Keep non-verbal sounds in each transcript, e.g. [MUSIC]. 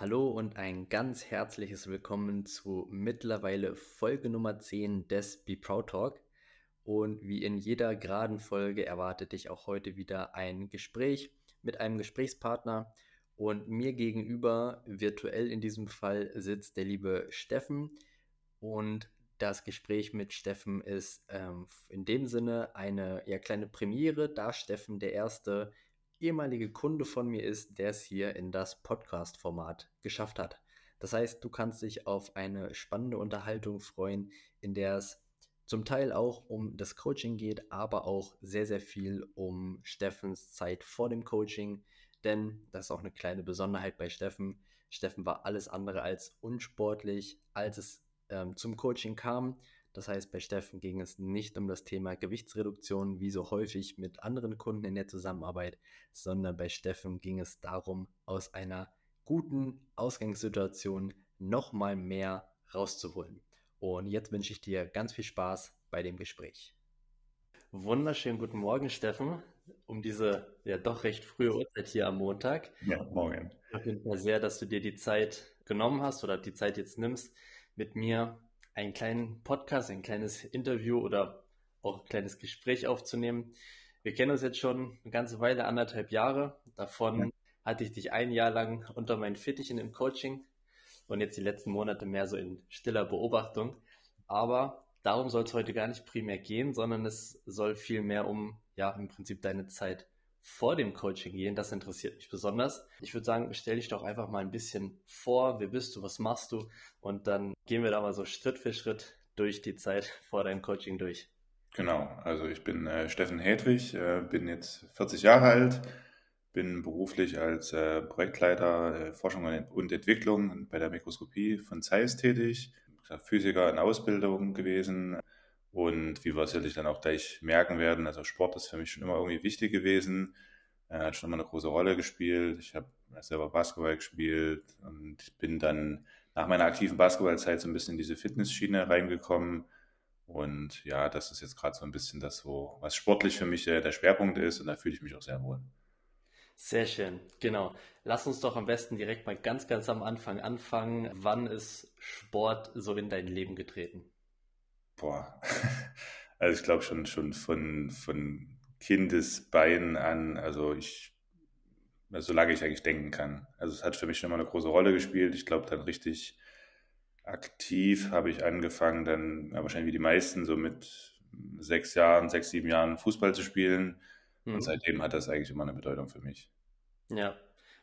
Hallo und ein ganz herzliches Willkommen zu mittlerweile Folge Nummer 10 des Be Proud Talk. Und wie in jeder geraden Folge erwartet dich auch heute wieder ein Gespräch mit einem Gesprächspartner. Und mir gegenüber, virtuell in diesem Fall, sitzt der liebe Steffen. Und das Gespräch mit Steffen ist ähm, in dem Sinne eine ja, kleine Premiere, da Steffen der erste ehemalige Kunde von mir ist, der es hier in das Podcast-Format geschafft hat. Das heißt, du kannst dich auf eine spannende Unterhaltung freuen, in der es zum Teil auch um das Coaching geht, aber auch sehr, sehr viel um Steffens Zeit vor dem Coaching. Denn das ist auch eine kleine Besonderheit bei Steffen. Steffen war alles andere als unsportlich, als es ähm, zum Coaching kam. Das heißt, bei Steffen ging es nicht um das Thema Gewichtsreduktion, wie so häufig mit anderen Kunden in der Zusammenarbeit, sondern bei Steffen ging es darum, aus einer guten Ausgangssituation nochmal mehr rauszuholen. Und jetzt wünsche ich dir ganz viel Spaß bei dem Gespräch. Wunderschönen guten Morgen, Steffen, um diese ja doch recht frühe Uhrzeit hier am Montag. Ja, morgen. Ich finde sehr, dass du dir die Zeit genommen hast oder die Zeit jetzt nimmst, mit mir einen kleinen Podcast, ein kleines Interview oder auch ein kleines Gespräch aufzunehmen. Wir kennen uns jetzt schon eine ganze Weile, anderthalb Jahre. Davon ja. hatte ich dich ein Jahr lang unter meinen Fittichen im Coaching und jetzt die letzten Monate mehr so in stiller Beobachtung. Aber darum soll es heute gar nicht primär gehen, sondern es soll vielmehr um, ja, im Prinzip deine Zeit vor dem Coaching gehen. Das interessiert mich besonders. Ich würde sagen, stell dich doch einfach mal ein bisschen vor. Wer bist du? Was machst du? Und dann gehen wir da mal so Schritt für Schritt durch die Zeit vor deinem Coaching durch. Genau. Also ich bin äh, Steffen Hedwig, äh, bin jetzt 40 Jahre alt, bin beruflich als äh, Projektleiter äh, Forschung und Entwicklung bei der Mikroskopie von Zeiss tätig. Physiker in Ausbildung gewesen, und wie wir sicherlich dann auch gleich merken werden, also Sport ist für mich schon immer irgendwie wichtig gewesen, Er hat schon immer eine große Rolle gespielt. Ich habe selber Basketball gespielt und bin dann nach meiner aktiven Basketballzeit so ein bisschen in diese Fitnessschiene reingekommen. Und ja, das ist jetzt gerade so ein bisschen das, wo, was sportlich für mich der, der Schwerpunkt ist und da fühle ich mich auch sehr wohl. Sehr schön, genau. Lass uns doch am besten direkt mal ganz, ganz am Anfang anfangen. Wann ist Sport so in dein Leben getreten? Boah, [LAUGHS] also ich glaube schon, schon von, von Kindesbeinen an, also ich, solange ich eigentlich denken kann. Also es hat für mich schon immer eine große Rolle gespielt. Ich glaube, dann richtig aktiv habe ich angefangen, dann ja, wahrscheinlich wie die meisten, so mit sechs Jahren, sechs, sieben Jahren Fußball zu spielen. Mhm. Und seitdem hat das eigentlich immer eine Bedeutung für mich. Ja,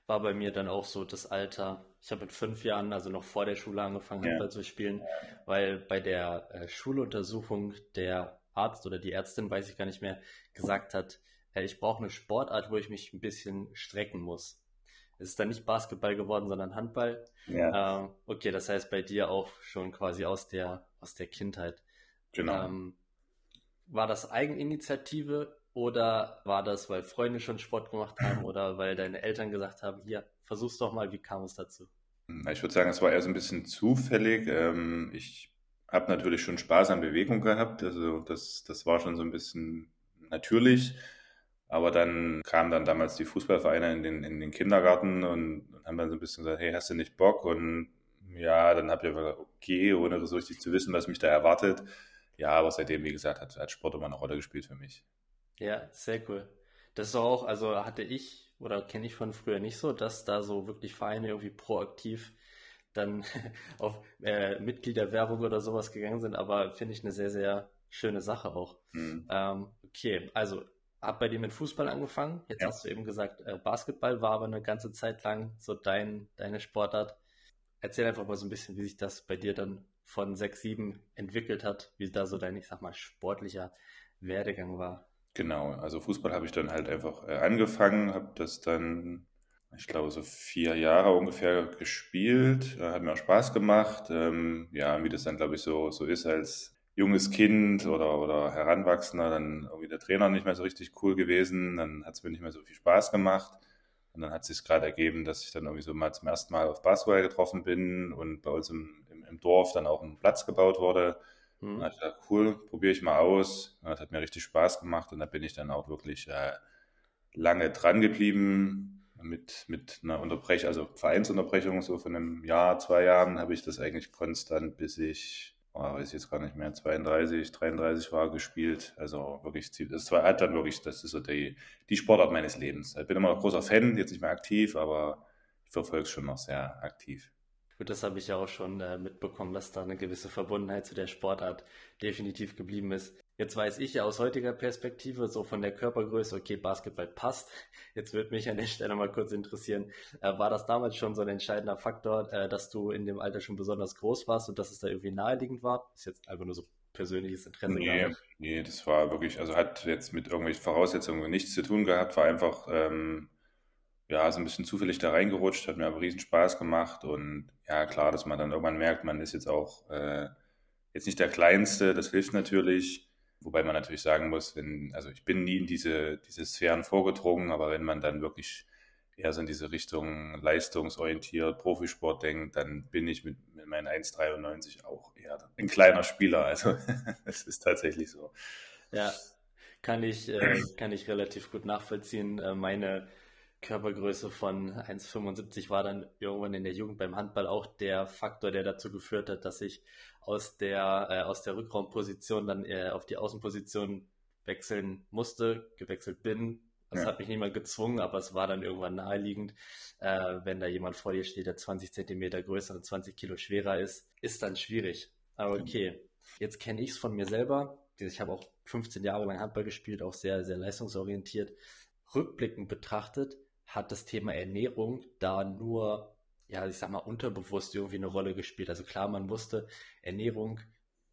war bei mir dann auch so das Alter. Ich habe mit fünf Jahren, also noch vor der Schule angefangen, ja. Handball zu spielen, weil bei der äh, Schuluntersuchung der Arzt oder die Ärztin, weiß ich gar nicht mehr, gesagt hat, äh, ich brauche eine Sportart, wo ich mich ein bisschen strecken muss. Es ist dann nicht Basketball geworden, sondern Handball. Ja. Ähm, okay, das heißt bei dir auch schon quasi aus der, aus der Kindheit. Genau. Ähm, war das Eigeninitiative oder war das, weil Freunde schon Sport gemacht haben [LAUGHS] oder weil deine Eltern gesagt haben, hier, versuch's doch mal, wie kam es dazu? Ich würde sagen, es war eher so ein bisschen zufällig. Ähm, ich habe natürlich schon Spaß an Bewegung gehabt, also das, das war schon so ein bisschen natürlich. Aber dann kamen dann damals die Fußballvereine in den, in den Kindergarten und, haben dann so ein bisschen gesagt, hey, hast du nicht Bock? Und ja, dann habe ich gesagt, okay, ohne so richtig zu wissen, was mich da erwartet. Ja, aber seitdem, wie gesagt, hat, hat Sport immer eine Rolle gespielt für mich. Ja, sehr cool. Das ist auch, also hatte ich oder kenne ich von früher nicht so, dass da so wirklich Vereine irgendwie proaktiv dann [LAUGHS] auf äh, Mitgliederwerbung oder sowas gegangen sind, aber finde ich eine sehr, sehr schöne Sache auch. Mhm. Ähm, okay, also hab bei dir mit Fußball angefangen. Jetzt ja. hast du eben gesagt, äh, Basketball war aber eine ganze Zeit lang so dein, deine Sportart. Erzähl einfach mal so ein bisschen, wie sich das bei dir dann von 6, 7 entwickelt hat, wie da so dein, ich sag mal, sportlicher Werdegang war. Genau, also Fußball habe ich dann halt einfach äh, angefangen, habe das dann, ich glaube, so vier Jahre ungefähr gespielt, äh, hat mir auch Spaß gemacht. Ähm, ja, wie das dann, glaube ich, so, so ist als junges Kind oder, oder Heranwachsender, dann irgendwie der Trainer nicht mehr so richtig cool gewesen, dann hat es mir nicht mehr so viel Spaß gemacht. Und dann hat es sich gerade ergeben, dass ich dann irgendwie so mal zum ersten Mal auf Basketball getroffen bin und bei uns im, im, im Dorf dann auch ein Platz gebaut wurde Mhm. Dann ich gedacht, cool, probiere ich mal aus. Das hat mir richtig Spaß gemacht und da bin ich dann auch wirklich äh, lange dran geblieben. mit, mit einer Unterbrechung, also Vereinsunterbrechung, so von einem Jahr, zwei Jahren, habe ich das eigentlich konstant, bis ich, oh, weiß ich jetzt gar nicht mehr, 32, 33 war gespielt. Also wirklich, das war halt dann wirklich, das ist so die, die Sportart meines Lebens. Ich bin immer noch großer Fan, jetzt nicht mehr aktiv, aber ich verfolge es schon noch sehr aktiv. Gut, das habe ich ja auch schon äh, mitbekommen, dass da eine gewisse Verbundenheit zu der Sportart definitiv geblieben ist. Jetzt weiß ich ja aus heutiger Perspektive, so von der Körpergröße, okay, Basketball passt. Jetzt würde mich an der Stelle mal kurz interessieren, äh, war das damals schon so ein entscheidender Faktor, äh, dass du in dem Alter schon besonders groß warst und dass es da irgendwie naheliegend war? Ist jetzt einfach nur so persönliches Interesse. Nee, nee, das war wirklich, also hat jetzt mit irgendwelchen Voraussetzungen nichts zu tun gehabt, war einfach, ähm, ja, so ein bisschen zufällig da reingerutscht, hat mir aber riesen Spaß gemacht und ja, klar, dass man dann irgendwann merkt, man ist jetzt auch äh, jetzt nicht der Kleinste, das hilft natürlich Wobei man natürlich sagen muss, wenn, also ich bin nie in diese, diese Sphären vorgedrungen, aber wenn man dann wirklich eher so in diese Richtung leistungsorientiert, Profisport denkt, dann bin ich mit, mit meinen 1,93 auch eher ein kleiner Spieler. Also [LAUGHS] es ist tatsächlich so. Ja, kann ich, äh, kann ich relativ gut nachvollziehen. Äh, meine Körpergröße von 1,75 war dann irgendwann in der Jugend beim Handball auch der Faktor, der dazu geführt hat, dass ich aus der, äh, aus der Rückraumposition dann äh, auf die Außenposition wechseln musste, gewechselt bin. Das ja. hat mich niemand gezwungen, aber es war dann irgendwann naheliegend, äh, wenn da jemand vor dir steht, der 20 Zentimeter größer und 20 Kilo schwerer ist, ist dann schwierig. Aber okay, jetzt kenne ich es von mir selber. Ich habe auch 15 Jahre lang Handball gespielt, auch sehr, sehr leistungsorientiert. Rückblickend betrachtet hat das Thema Ernährung da nur ja, ich sag mal, unterbewusst irgendwie eine Rolle gespielt. Also klar, man wusste, Ernährung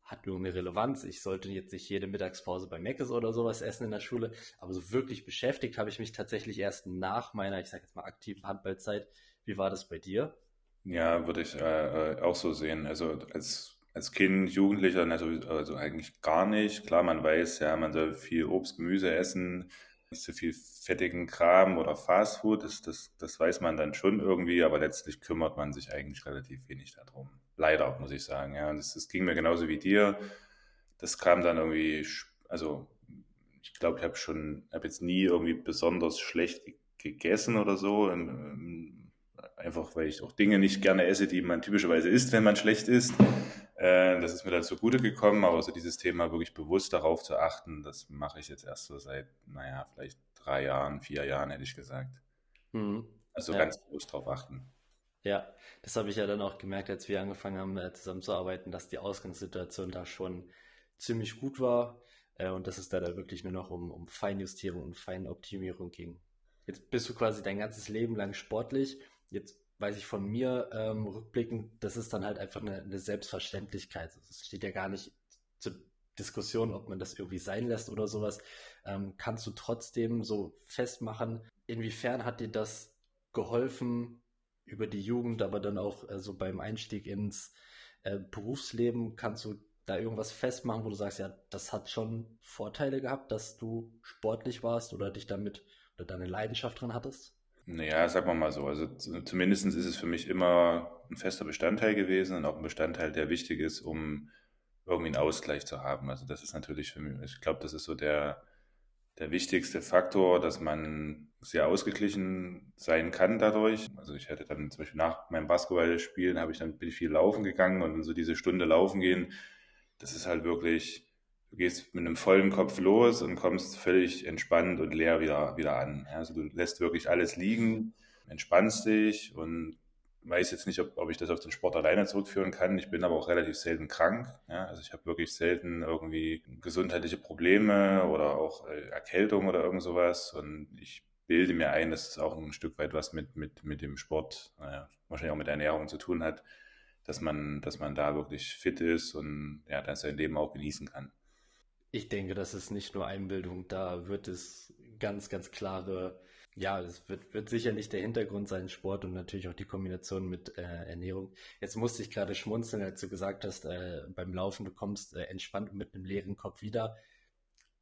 hat nur eine Relevanz. Ich sollte jetzt nicht jede Mittagspause bei Meckes oder sowas essen in der Schule, aber so wirklich beschäftigt habe ich mich tatsächlich erst nach meiner, ich sag jetzt mal, aktiven Handballzeit. Wie war das bei dir? Ja, würde ich äh, äh auch so sehen. Also als, als Kind, Jugendlicher, also, also eigentlich gar nicht. Klar, man weiß, ja, man soll viel Obst, Gemüse essen, nicht so viel fettigen Kram oder Fastfood, das, das, das weiß man dann schon irgendwie, aber letztlich kümmert man sich eigentlich relativ wenig darum. Leider, muss ich sagen. Ja, und das, das ging mir genauso wie dir. Das kam dann irgendwie, also ich glaube, ich habe schon, habe jetzt nie irgendwie besonders schlecht gegessen oder so. Einfach weil ich auch Dinge nicht gerne esse, die man typischerweise isst, wenn man schlecht isst. Äh, das ist mir dann zugute gekommen, aber so dieses Thema wirklich bewusst darauf zu achten, das mache ich jetzt erst so seit, naja, vielleicht drei Jahren, vier Jahren, hätte ich gesagt. Mhm. Also ja. ganz bewusst darauf achten. Ja, das habe ich ja dann auch gemerkt, als wir angefangen haben, äh, zusammenzuarbeiten, dass die Ausgangssituation da schon ziemlich gut war äh, und dass es da, wirklich nur noch um, um Feinjustierung und Feinoptimierung ging. Jetzt bist du quasi dein ganzes Leben lang sportlich. Jetzt weiß ich von mir ähm, rückblickend, das ist dann halt einfach eine, eine Selbstverständlichkeit. Es steht ja gar nicht zur Diskussion, ob man das irgendwie sein lässt oder sowas. Ähm, kannst du trotzdem so festmachen, inwiefern hat dir das geholfen über die Jugend, aber dann auch äh, so beim Einstieg ins äh, Berufsleben? Kannst du da irgendwas festmachen, wo du sagst, ja, das hat schon Vorteile gehabt, dass du sportlich warst oder dich damit oder deine Leidenschaft drin hattest? Naja, sagen wir mal so. Also zumindest ist es für mich immer ein fester Bestandteil gewesen und auch ein Bestandteil, der wichtig ist, um irgendwie einen Ausgleich zu haben. Also das ist natürlich für mich, ich glaube, das ist so der, der wichtigste Faktor, dass man sehr ausgeglichen sein kann dadurch. Also ich hätte dann zum Beispiel nach meinem Basketballspielen habe ich dann bin ich viel laufen gegangen und so diese Stunde laufen gehen, das ist halt wirklich du gehst mit einem vollen Kopf los und kommst völlig entspannt und leer wieder, wieder an. Also du lässt wirklich alles liegen, entspannst dich und weiß jetzt nicht, ob, ob ich das auf den Sport alleine zurückführen kann. Ich bin aber auch relativ selten krank. Ja? Also ich habe wirklich selten irgendwie gesundheitliche Probleme oder auch äh, Erkältung oder irgend sowas. Und ich bilde mir ein, dass es auch ein Stück weit was mit, mit, mit dem Sport, naja, wahrscheinlich auch mit Ernährung zu tun hat, dass man, dass man da wirklich fit ist und ja, dann sein Leben auch genießen kann. Ich denke, das ist nicht nur Einbildung, da wird es ganz, ganz klare, ja, es wird, wird sicher nicht der Hintergrund sein, Sport und natürlich auch die Kombination mit äh, Ernährung. Jetzt musste ich gerade schmunzeln, als du gesagt hast, äh, beim Laufen, du kommst äh, entspannt mit einem leeren Kopf wieder.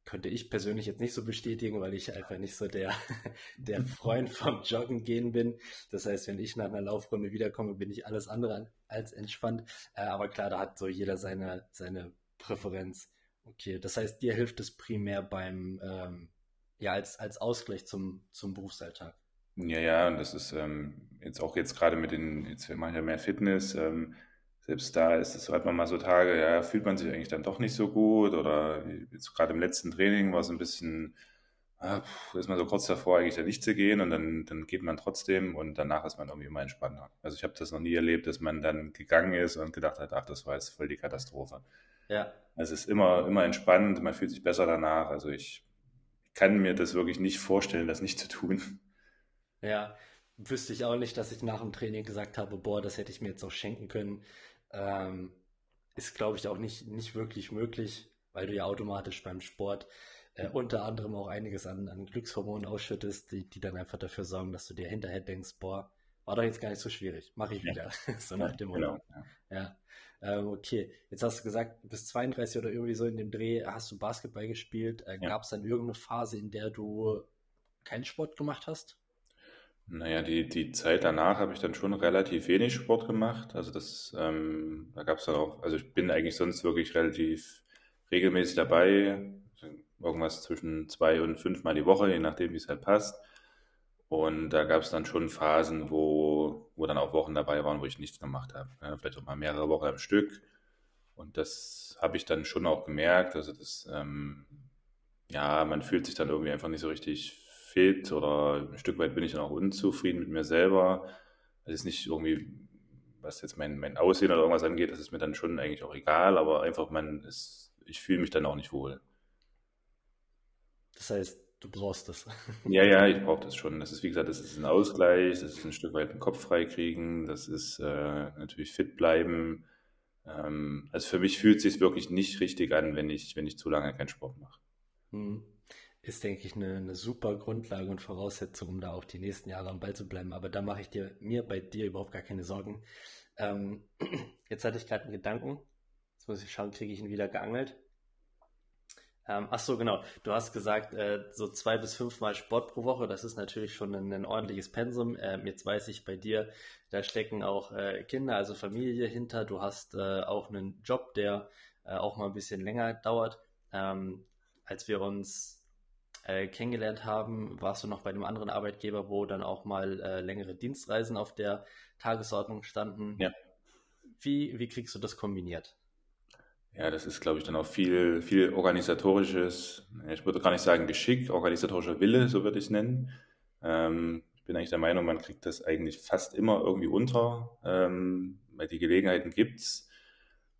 Könnte ich persönlich jetzt nicht so bestätigen, weil ich einfach nicht so der, [LAUGHS] der Freund vom Joggen gehen bin. Das heißt, wenn ich nach einer Laufrunde wiederkomme, bin ich alles andere als entspannt. Äh, aber klar, da hat so jeder seine, seine Präferenz. Okay, das heißt, dir hilft es primär beim, ähm, ja, als, als Ausgleich zum, zum Berufsalltag. Ja, ja, und das ist ähm, jetzt auch jetzt gerade mit den, jetzt mache ich ja mehr Fitness, ähm, selbst da ist es, hat man mal so Tage, ja, fühlt man sich eigentlich dann doch nicht so gut oder jetzt gerade im letzten Training war es ein bisschen, ist man so kurz davor, eigentlich da nicht zu gehen und dann, dann geht man trotzdem und danach ist man irgendwie immer entspannter. Also ich habe das noch nie erlebt, dass man dann gegangen ist und gedacht hat, ach, das war jetzt voll die Katastrophe. Ja, Also es ist immer, immer entspannt, man fühlt sich besser danach. Also ich kann mir das wirklich nicht vorstellen, das nicht zu tun. ja. Wüsste ich auch nicht, dass ich nach dem Training gesagt habe, boah, das hätte ich mir jetzt auch schenken können. Ähm, ist, glaube ich, auch nicht, nicht wirklich möglich, weil du ja automatisch beim Sport äh, unter anderem auch einiges an, an Glückshormonen ausschüttest, die, die dann einfach dafür sorgen, dass du dir hinterher denkst, boah, war doch jetzt gar nicht so schwierig, mache ich Ja, wieder. [LAUGHS] So ja, nach dem Motto. genau. Ja. Ja, ähm, okay. Jetzt hast du gesagt, bis 32 oder irgendwie so in dem Dreh hast du Basketball gespielt. Äh, Ja. gab es dann irgendeine Phase, in der du keinen Sport gemacht hast? Naja, die, die Zeit danach habe ich dann schon relativ wenig Sport gemacht. Also das, ähm, da gab es dann auch, also ich bin eigentlich sonst wirklich relativ regelmäßig dabei. Irgendwas zwischen zwei und fünfmal die Woche, je nachdem, wie es halt passt. Und da gab es dann schon Phasen, wo, wo dann auch Wochen dabei waren, wo ich nichts gemacht habe. Ja, vielleicht auch mal mehrere Wochen am Stück. Und das habe ich dann schon auch gemerkt. Also das, ähm, ja, man fühlt sich dann irgendwie einfach nicht so richtig fit oder ein Stück weit bin ich dann auch unzufrieden mit mir selber. Es ist nicht irgendwie, was jetzt mein, mein Aussehen oder irgendwas angeht, das ist mir dann schon eigentlich auch egal, aber einfach man ist, ich fühle mich dann auch nicht wohl. Das heißt, du brauchst das. [LAUGHS] Ja, ja, ich brauche das schon. Das ist, wie gesagt, das ist ein Ausgleich, das ist ein Stück weit den Kopf freikriegen, das ist äh, natürlich fit bleiben. Ähm, also für mich fühlt es sich wirklich nicht richtig an, wenn ich, wenn ich zu lange keinen Sport mache. Hm. Ist, denke ich, eine, eine super Grundlage und Voraussetzung, um da auch die nächsten Jahre am Ball zu bleiben. Aber da mache ich dir, mir bei dir überhaupt gar keine Sorgen. Ähm, [CLEARS THROAT] jetzt hatte ich gerade einen Gedanken. Jetzt muss ich schauen, kriege ich ihn wieder geangelt. Ähm, ach so, genau. Du hast gesagt, äh, so zwei bis fünfmal Sport pro Woche. Das ist natürlich schon ein, ein ordentliches Pensum. Ähm, jetzt weiß ich bei dir, da stecken auch äh, Kinder, also Familie hinter. Du hast äh, auch einen Job, der äh, auch mal ein bisschen länger dauert. Ähm, als wir uns äh, kennengelernt haben, warst du noch bei einem anderen Arbeitgeber, wo dann auch mal äh, längere Dienstreisen auf der Tagesordnung standen. Ja. Wie, wie kriegst du das kombiniert? Ja, das ist, glaube ich, dann auch viel, viel organisatorisches, ich würde gar nicht sagen Geschick, organisatorischer Wille, so würde ich es nennen. Ähm, ich bin eigentlich der Meinung, man kriegt das eigentlich fast immer irgendwie unter, ähm, weil die Gelegenheiten gibt's.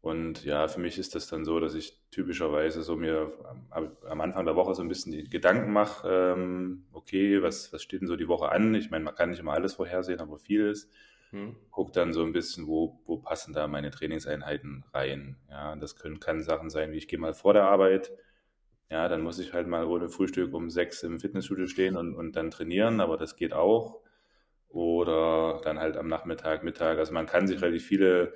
Und ja, für mich ist das dann so, dass ich typischerweise so mir am, am Anfang der Woche so ein bisschen die Gedanken mache, ähm, okay, was, was steht denn so die Woche an? Ich meine, man kann nicht immer alles vorhersehen, aber vieles Hm? gucke dann so ein bisschen, wo, wo passen da meine Trainingseinheiten rein. Ja, das können, kann Sachen sein, wie ich gehe mal vor der Arbeit. Ja, dann muss ich halt mal ohne Frühstück um sechs im Fitnessstudio stehen und, und dann trainieren, aber das geht auch. Oder dann halt am Nachmittag, Mittag. Also man kann sich relativ viele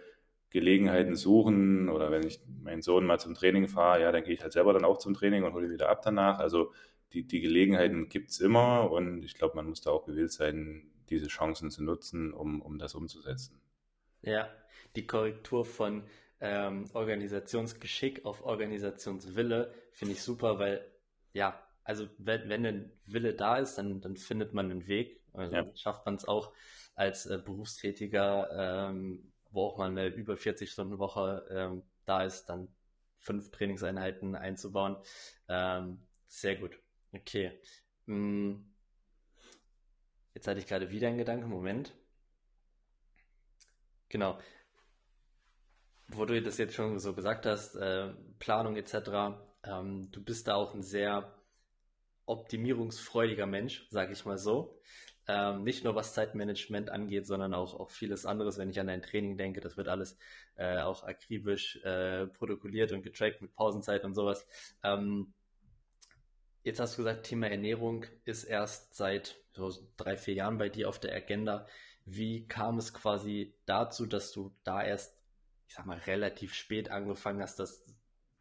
Gelegenheiten suchen. Oder wenn ich meinen Sohn mal zum Training fahre, ja, dann gehe ich halt selber dann auch zum Training und hole ihn wieder ab danach. Also die, die Gelegenheiten gibt es immer und ich glaube, man muss da auch gewillt sein, diese Chancen zu nutzen, um, um das umzusetzen. Ja, die Korrektur von ähm, Organisationsgeschick auf Organisationswille finde ich super, weil ja, also wenn, wenn ein Wille da ist, dann, dann findet man einen Weg. Ja, Also schafft man es auch als äh, Berufstätiger, ähm, wo auch mal eine über 40-Stunden-Woche ähm, da ist, dann fünf Trainingseinheiten einzubauen. Ähm, sehr gut. Okay. Mm, Jetzt hatte ich gerade wieder einen Gedanken. Moment. Genau. wo du das jetzt schon so gesagt hast, äh, Planung etc., ähm, du bist da auch ein sehr optimierungsfreudiger Mensch, sage ich mal so. Ähm, nicht nur was Zeitmanagement angeht, sondern auch, auch vieles anderes. Wenn ich an dein Training denke, das wird alles äh, auch akribisch äh, protokolliert und getrackt mit Pausenzeit und sowas. Ähm, jetzt hast du gesagt, Thema Ernährung ist erst seit so drei, vier Jahren bei dir auf der Agenda. Wie kam es quasi dazu, dass du da erst, ich sag mal, relativ spät angefangen hast, das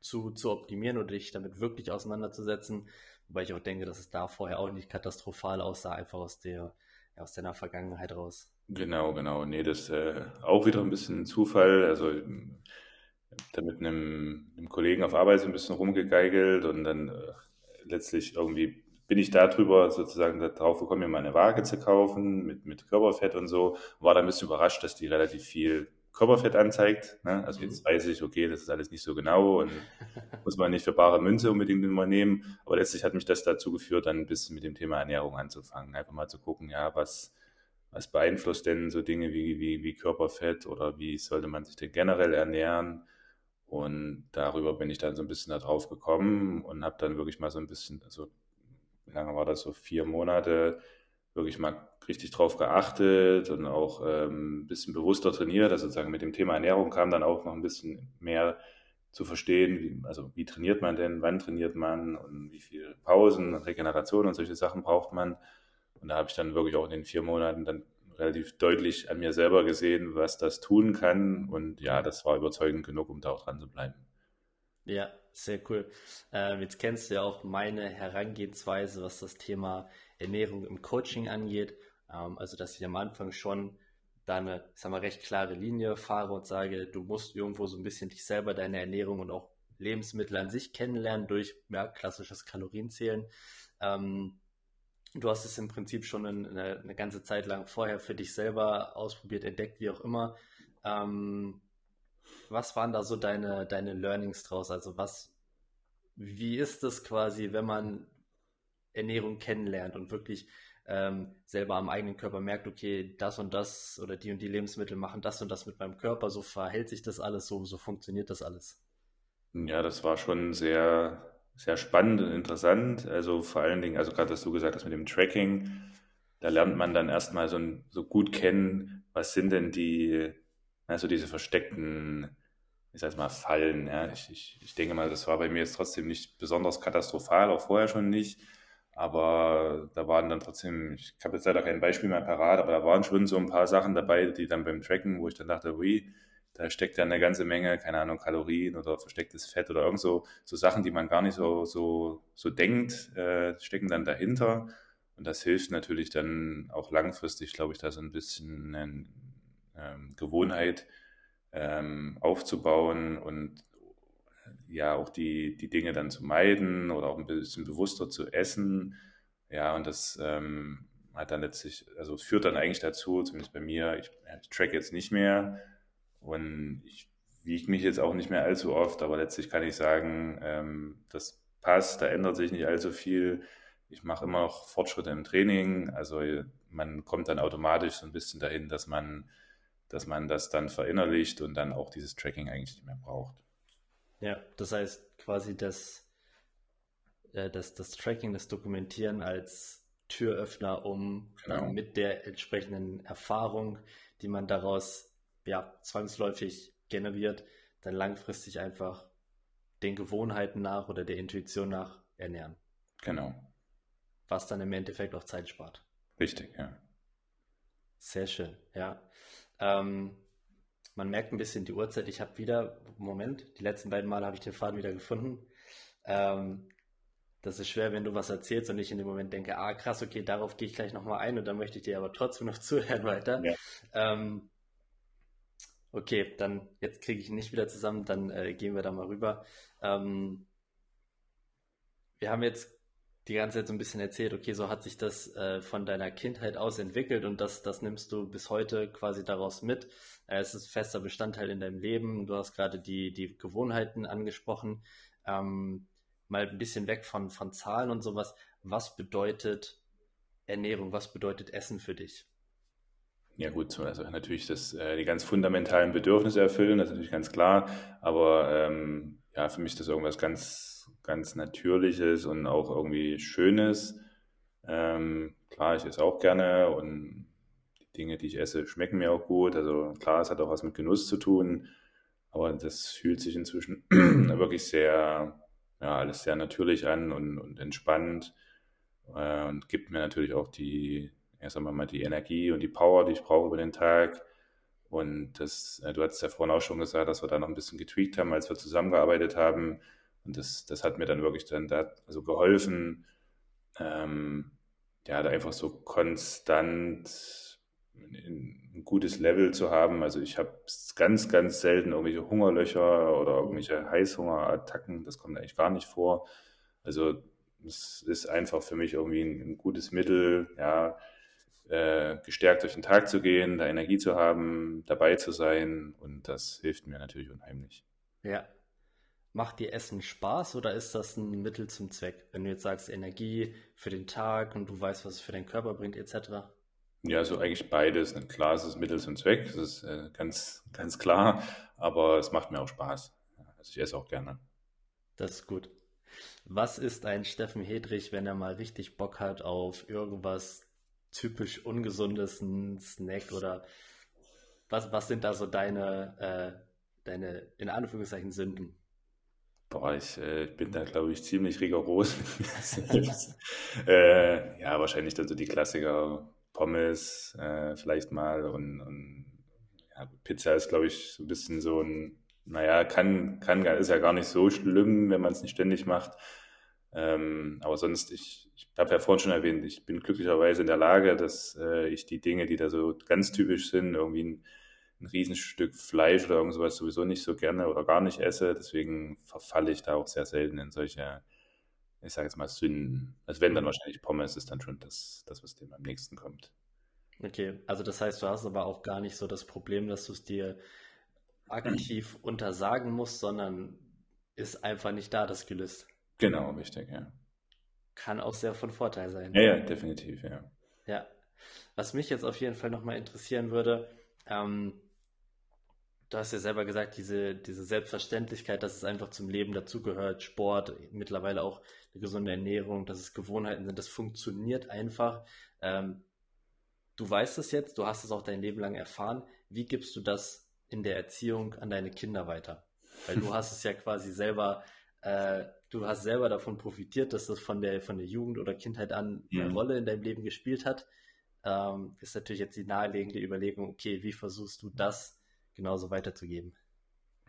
zu, zu optimieren oder dich damit wirklich auseinanderzusetzen? Wobei ich auch denke, dass es da vorher auch nicht katastrophal aussah, einfach aus der, aus deiner Vergangenheit raus. Genau, genau. Nee, das äh, auch wieder ein bisschen Zufall. Also da mit einem, einem Kollegen auf Arbeit so ein bisschen rumgegeigelt und dann äh, letztlich irgendwie bin ich darüber sozusagen darauf gekommen, mir mal eine Waage zu kaufen mit, mit Körperfett und so. War dann ein bisschen überrascht, dass die relativ viel Körperfett anzeigt. Ne? Also jetzt mhm. weiß ich, okay, das ist alles nicht so genau und [LAUGHS] muss man nicht für bare Münze unbedingt immer nehmen. Aber letztlich hat mich das dazu geführt, dann ein bisschen mit dem Thema Ernährung anzufangen. Einfach mal zu gucken, ja, was, was beeinflusst denn so Dinge wie, wie, wie Körperfett oder wie sollte man sich denn generell ernähren? Und darüber bin ich dann so ein bisschen da drauf gekommen und habe dann wirklich mal so ein bisschen, also wie lange war das so, vier Monate, wirklich mal richtig drauf geachtet und auch ähm, ein bisschen bewusster trainiert. Also sozusagen mit dem Thema Ernährung kam dann auch noch ein bisschen mehr zu verstehen, wie, also wie trainiert man denn, wann trainiert man und wie viele Pausen und Regeneration und solche Sachen braucht man. Und da habe ich dann wirklich auch in den vier Monaten dann relativ deutlich an mir selber gesehen, was das tun kann. Und ja, das war überzeugend genug, um da auch dran zu bleiben. Ja, sehr cool. Ähm, jetzt kennst du ja auch meine Herangehensweise, was das Thema Ernährung im Coaching angeht. Ähm, also, dass ich am Anfang schon da eine, ich sag mal, recht klare Linie fahre und sage, du musst irgendwo so ein bisschen dich selber, deine Ernährung und auch Lebensmittel an sich kennenlernen durch ja, klassisches Kalorienzählen. Ähm, Du hast es im Prinzip schon eine, eine, ganze Zeit lang vorher für dich selber ausprobiert, entdeckt, wie auch immer. Ähm, was waren da so deine, deine Learnings draus? Also was, wie ist es quasi, wenn man Ernährung kennenlernt und wirklich ähm, selber am eigenen Körper merkt, okay, das und das oder die und die Lebensmittel machen das und das mit meinem Körper, so verhält sich das alles, so, so funktioniert das alles? Ja, das war schon sehr sehr spannend und interessant. Also vor allen Dingen, also gerade was du gesagt hast mit dem Tracking, da lernt man dann erstmal so, so gut kennen, was sind denn die, also diese versteckten, ich sag mal, Fallen. Ja? Ich, ich, ich denke mal, das war bei mir jetzt trotzdem nicht besonders katastrophal, auch vorher schon nicht. Aber da waren dann trotzdem, ich habe jetzt leider kein Beispiel mehr parat, aber da waren schon so ein paar Sachen dabei, die dann beim Tracken, wo ich dann dachte, ui, da steckt ja eine ganze Menge, keine Ahnung, Kalorien oder verstecktes Fett oder irgend so, so Sachen, die man gar nicht so, so, so denkt, äh, stecken dann dahinter. Und das hilft natürlich dann auch langfristig, glaube ich, da so ein bisschen eine ähm, Gewohnheit ähm, aufzubauen und ja auch die, die Dinge dann zu meiden oder auch ein bisschen bewusster zu essen. Ja, und das ähm, hat dann letztlich, also führt dann eigentlich dazu, zumindest bei mir, ich, ich track jetzt nicht mehr, und ich wiege mich jetzt auch nicht mehr allzu oft, aber letztlich kann ich sagen, ähm, das passt, da ändert sich nicht allzu viel. Ich mache immer noch Fortschritte im Training. Also man kommt dann automatisch so ein bisschen dahin, dass man, dass man das dann verinnerlicht und dann auch dieses Tracking eigentlich nicht mehr braucht. Ja, das heißt quasi das, äh, das, das Tracking, das Dokumentieren als Türöffner, um genau. mit der entsprechenden Erfahrung, die man daraus ja, zwangsläufig generiert, dann langfristig einfach den Gewohnheiten nach oder der Intuition nach ernähren. Genau. Was dann im Endeffekt auch Zeit spart. Richtig, ja. Sehr schön, ja. Ähm, man merkt ein bisschen die Uhrzeit. Ich habe wieder, Moment, die letzten beiden Male habe ich den Faden wieder gefunden. Ähm, das ist schwer, wenn du was erzählst und ich in dem Moment denke, ah krass, okay, darauf gehe ich gleich nochmal ein und dann möchte ich dir aber trotzdem noch [LAUGHS] zuhören weiter. Ja. Ähm, Okay, dann jetzt kriege ich nicht wieder zusammen, dann äh, gehen wir da mal rüber. Ähm, wir haben jetzt die ganze Zeit so ein bisschen erzählt, okay, so hat sich das äh, von deiner Kindheit aus entwickelt und das, das nimmst du bis heute quasi daraus mit. Äh, es ist fester Bestandteil in deinem Leben. Du hast gerade die, die Gewohnheiten angesprochen. Ähm, mal ein bisschen weg von, von Zahlen und sowas. Was bedeutet Ernährung? Was bedeutet Essen für dich? Ja gut, also natürlich das, äh, die ganz fundamentalen Bedürfnisse erfüllen, das ist natürlich ganz klar, aber ähm, ja, für mich ist das irgendwas ganz, ganz Natürliches und auch irgendwie Schönes. Ähm, klar, ich esse auch gerne und die Dinge, die ich esse, schmecken mir auch gut. Also klar, es hat auch was mit Genuss zu tun, aber das fühlt sich inzwischen [CLEARS THROAT] wirklich sehr, ja, alles sehr natürlich an und, und entspannt äh, und gibt mir natürlich auch die, sagen wir mal, die Energie und die Power, die ich brauche über den Tag. Und das, äh, du hattest ja vorhin auch schon gesagt, dass wir da noch ein bisschen getweakt haben, als wir zusammengearbeitet haben. Und das, das hat mir dann wirklich dann da also geholfen, ähm, ja, da einfach so konstant ein gutes Level zu haben. Also ich habe ganz, ganz selten irgendwelche Hungerlöcher oder irgendwelche Heißhungerattacken. Das kommt eigentlich gar nicht vor. Also es ist einfach für mich irgendwie ein, ein gutes Mittel, ja, äh, gestärkt durch den Tag zu gehen, da Energie zu haben, dabei zu sein und das hilft mir natürlich unheimlich. Ja. Macht dir Essen Spaß oder ist das ein Mittel zum Zweck? Wenn du jetzt sagst, Energie für den Tag und du weißt, was es für deinen Körper bringt, etc. Ja, so eigentlich beides. Klar, es ist Mittel zum Zweck, das ist äh, ganz, ganz klar, aber es macht mir auch Spaß. Also ich esse auch gerne. Das ist gut. Was ist ein Steffen Hedrich, wenn er mal richtig Bock hat auf irgendwas typisch Ungesundes, ein Snack oder was, was sind da so deine, äh, deine, in Anführungszeichen, Sünden? Boah, ich äh, bin da, glaube ich, ziemlich rigoros [LAUGHS] [LAUGHS] äh, ja, wahrscheinlich dann so die Klassiker Pommes äh, vielleicht mal und, und ja, Pizza ist, glaube ich, so ein bisschen so ein, naja, kann, kann, ist ja gar nicht so schlimm, wenn man es nicht ständig macht. Ähm, aber sonst, ich, ich habe ja vorhin schon erwähnt, ich bin glücklicherweise in der Lage, dass äh, ich die Dinge, die da so ganz typisch sind, irgendwie ein, ein Riesenstück Fleisch oder irgendwas sowieso nicht so gerne oder gar nicht esse. Deswegen verfalle ich da auch sehr selten in solche, ich sage jetzt mal, Sünden. Also wenn dann mhm. wahrscheinlich Pommes ist dann schon das, das was dem am nächsten kommt. Okay, also das heißt, du hast aber auch gar nicht so das Problem, dass du es dir aktiv untersagen musst, sondern ist einfach nicht da, das Gelüst. Genau, richtig, ja. Kann auch sehr von Vorteil sein. Ja, ja, definitiv, ja. Ja. Was mich jetzt auf jeden Fall nochmal interessieren würde, ähm, du hast ja selber gesagt, diese, diese Selbstverständlichkeit, dass es einfach zum Leben dazugehört, Sport, mittlerweile auch eine gesunde Ernährung, dass es Gewohnheiten sind, das funktioniert einfach. Ähm, du weißt es jetzt, du hast es auch dein Leben lang erfahren. Wie gibst du das in der Erziehung an deine Kinder weiter? Weil du [LAUGHS] hast es ja quasi selber, äh, du hast selber davon profitiert, dass das von der, von der Jugend oder Kindheit an eine mhm. Rolle in deinem Leben gespielt hat ähm, ist natürlich jetzt die nahelegende Überlegung, okay, wie versuchst du das genauso weiterzugeben?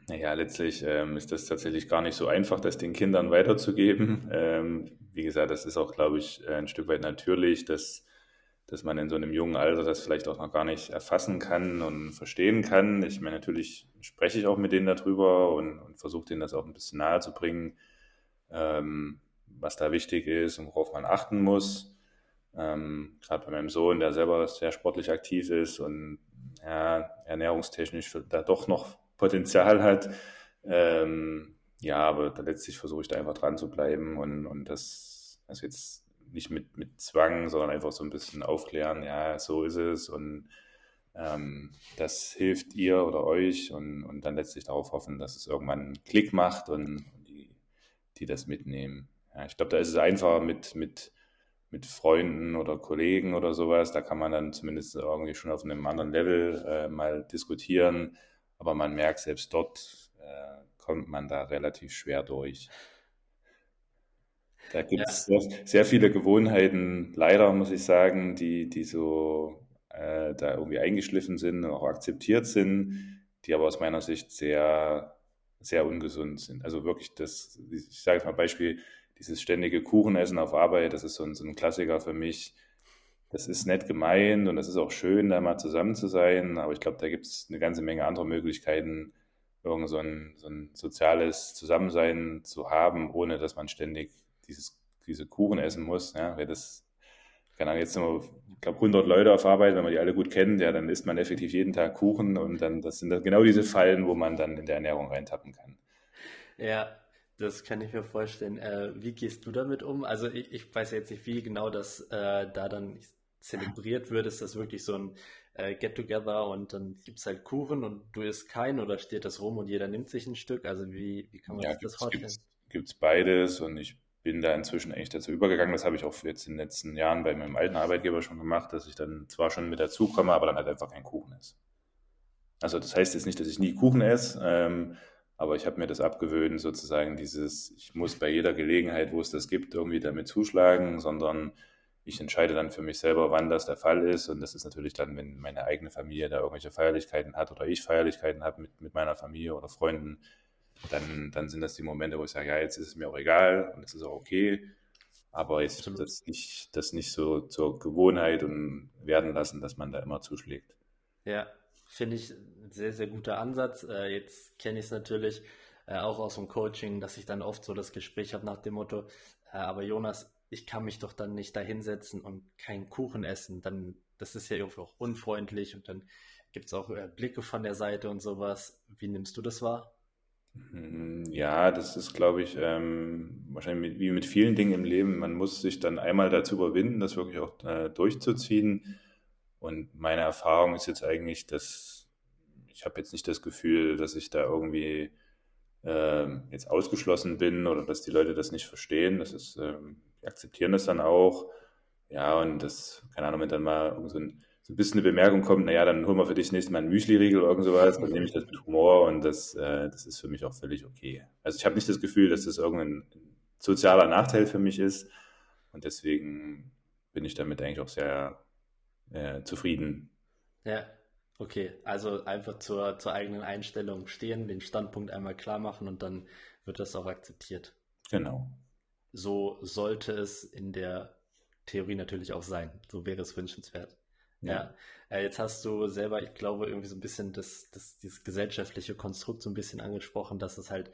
Naja, letztlich ähm, ist das tatsächlich gar nicht so einfach, das den Kindern weiterzugeben. Ähm, wie gesagt, das ist auch, glaube ich, ein Stück weit natürlich, dass, dass man in so einem jungen Alter das vielleicht auch noch gar nicht erfassen kann und verstehen kann. Ich meine, natürlich spreche ich auch mit denen darüber und, und versuche denen das auch ein bisschen nahe zu bringen, ähm, was da wichtig ist und worauf man achten muss. Ähm, Gerade bei meinem Sohn, der selber sehr sportlich aktiv ist und ja, ernährungstechnisch da doch noch Potenzial hat. Ähm, ja, aber letztlich versuche ich da einfach dran zu bleiben und, und das also jetzt nicht mit, mit Zwang, sondern einfach so ein bisschen aufklären, ja, so ist es und ähm, das hilft ihr oder euch und, und dann letztlich darauf hoffen, dass es irgendwann einen Klick macht und die, das mitnehmen. Ja, ich glaube, da ist es einfacher mit, mit mit Freunden oder Kollegen oder sowas. Da kann man dann zumindest irgendwie schon auf einem anderen Level äh, mal diskutieren. Aber man merkt, selbst dort äh, kommt man da relativ schwer durch. Da gibt es ja. sehr, sehr, viele Gewohnheiten, leider muss ich sagen, die, die so äh, da irgendwie eingeschliffen sind und auch akzeptiert sind, die aber aus meiner Sicht sehr, sehr ungesund sind. Also wirklich das, ich sage jetzt mal Beispiel, dieses ständige Kuchenessen auf Arbeit, das ist so ein, so ein Klassiker für mich. Das ist nett gemeint und das ist auch schön, da mal zusammen zu sein, aber ich glaube, da gibt es eine ganze Menge anderer Möglichkeiten, irgend so ein, so ein soziales Zusammensein zu haben, ohne dass man ständig dieses, diese Kuchen essen muss. Ja, weil das, keine Ahnung, jetzt wir, ich glaube, 100 Leute auf Arbeit, wenn man die alle gut kennt, ja, dann isst man effektiv jeden Tag Kuchen und dann, das sind genau diese Fallen, wo man dann in der Ernährung reintappen kann. Ja, das kann ich mir vorstellen. Äh, wie gehst du damit um? Also ich, ich weiß jetzt nicht, wie genau das äh, da dann zelebriert wird. Ist das wirklich so ein äh, Get-Together und dann gibt es halt Kuchen und du isst keinen oder steht das rum und jeder nimmt sich ein Stück? Also wie, wie kann man ja, sich das vorstellen? Gibt es beides und ich bin da inzwischen echt dazu übergegangen. Das habe ich auch jetzt in den letzten Jahren bei meinem alten Arbeitgeber schon gemacht, dass ich dann zwar schon mit dazukomme, aber dann halt einfach kein Kuchen esse. Also das heißt jetzt nicht, dass ich nie Kuchen esse, ähm, aber ich habe mir das abgewöhnt, sozusagen dieses, ich muss bei jeder Gelegenheit, wo es das gibt, irgendwie damit zuschlagen, sondern ich entscheide dann für mich selber, wann das der Fall ist. Und das ist natürlich dann, wenn meine eigene Familie da irgendwelche Feierlichkeiten hat oder ich Feierlichkeiten habe mit, mit meiner Familie oder Freunden, dann, dann sind das die Momente, wo ich sage, ja, jetzt ist es mir auch egal und es ist auch okay. Aber jetzt das nicht, das nicht so zur Gewohnheit und werden lassen, dass man da immer zuschlägt. Ja, finde ich ein sehr, sehr guter Ansatz. Äh, jetzt kenne ich es natürlich äh, auch aus dem Coaching, dass ich dann oft so das Gespräch habe nach dem Motto, äh, aber Jonas, ich kann mich doch dann nicht da hinsetzen und keinen Kuchen essen. Dann, das ist ja irgendwie auch unfreundlich und dann gibt es auch äh, Blicke von der Seite und sowas. Wie nimmst du das wahr? Hm, ja, das ist, glaube ich, ähm, wahrscheinlich mit, wie mit vielen Dingen im Leben. Man muss sich dann einmal dazu überwinden, das wirklich auch äh, durchzuziehen. Und meine Erfahrung ist jetzt eigentlich, dass ich habe jetzt nicht das Gefühl, dass ich da irgendwie äh, jetzt ausgeschlossen bin oder dass die Leute das nicht verstehen. Das ist, äh, akzeptieren das dann auch. Ja, und das, keine Ahnung, wenn dann mal so ein so ein bisschen eine Bemerkung kommt, naja, dann holen wir für dich nächstes Mal einen Müsli-Riegel oder irgend sowas, dann nehme ich das mit Humor und das, äh, das ist für mich auch völlig okay. Also ich habe nicht das Gefühl, dass das irgendein sozialer Nachteil für mich ist und deswegen bin ich damit eigentlich auch sehr äh, zufrieden. Ja, okay. Also einfach zur, zur eigenen Einstellung stehen, den Standpunkt einmal klar machen und dann wird das auch akzeptiert. Genau. So sollte es in der Theorie natürlich auch sein. So wäre es wünschenswert. Ja, äh, jetzt hast du selber, ich glaube, irgendwie so ein bisschen das, das, dieses gesellschaftliche Konstrukt so ein bisschen angesprochen, dass es halt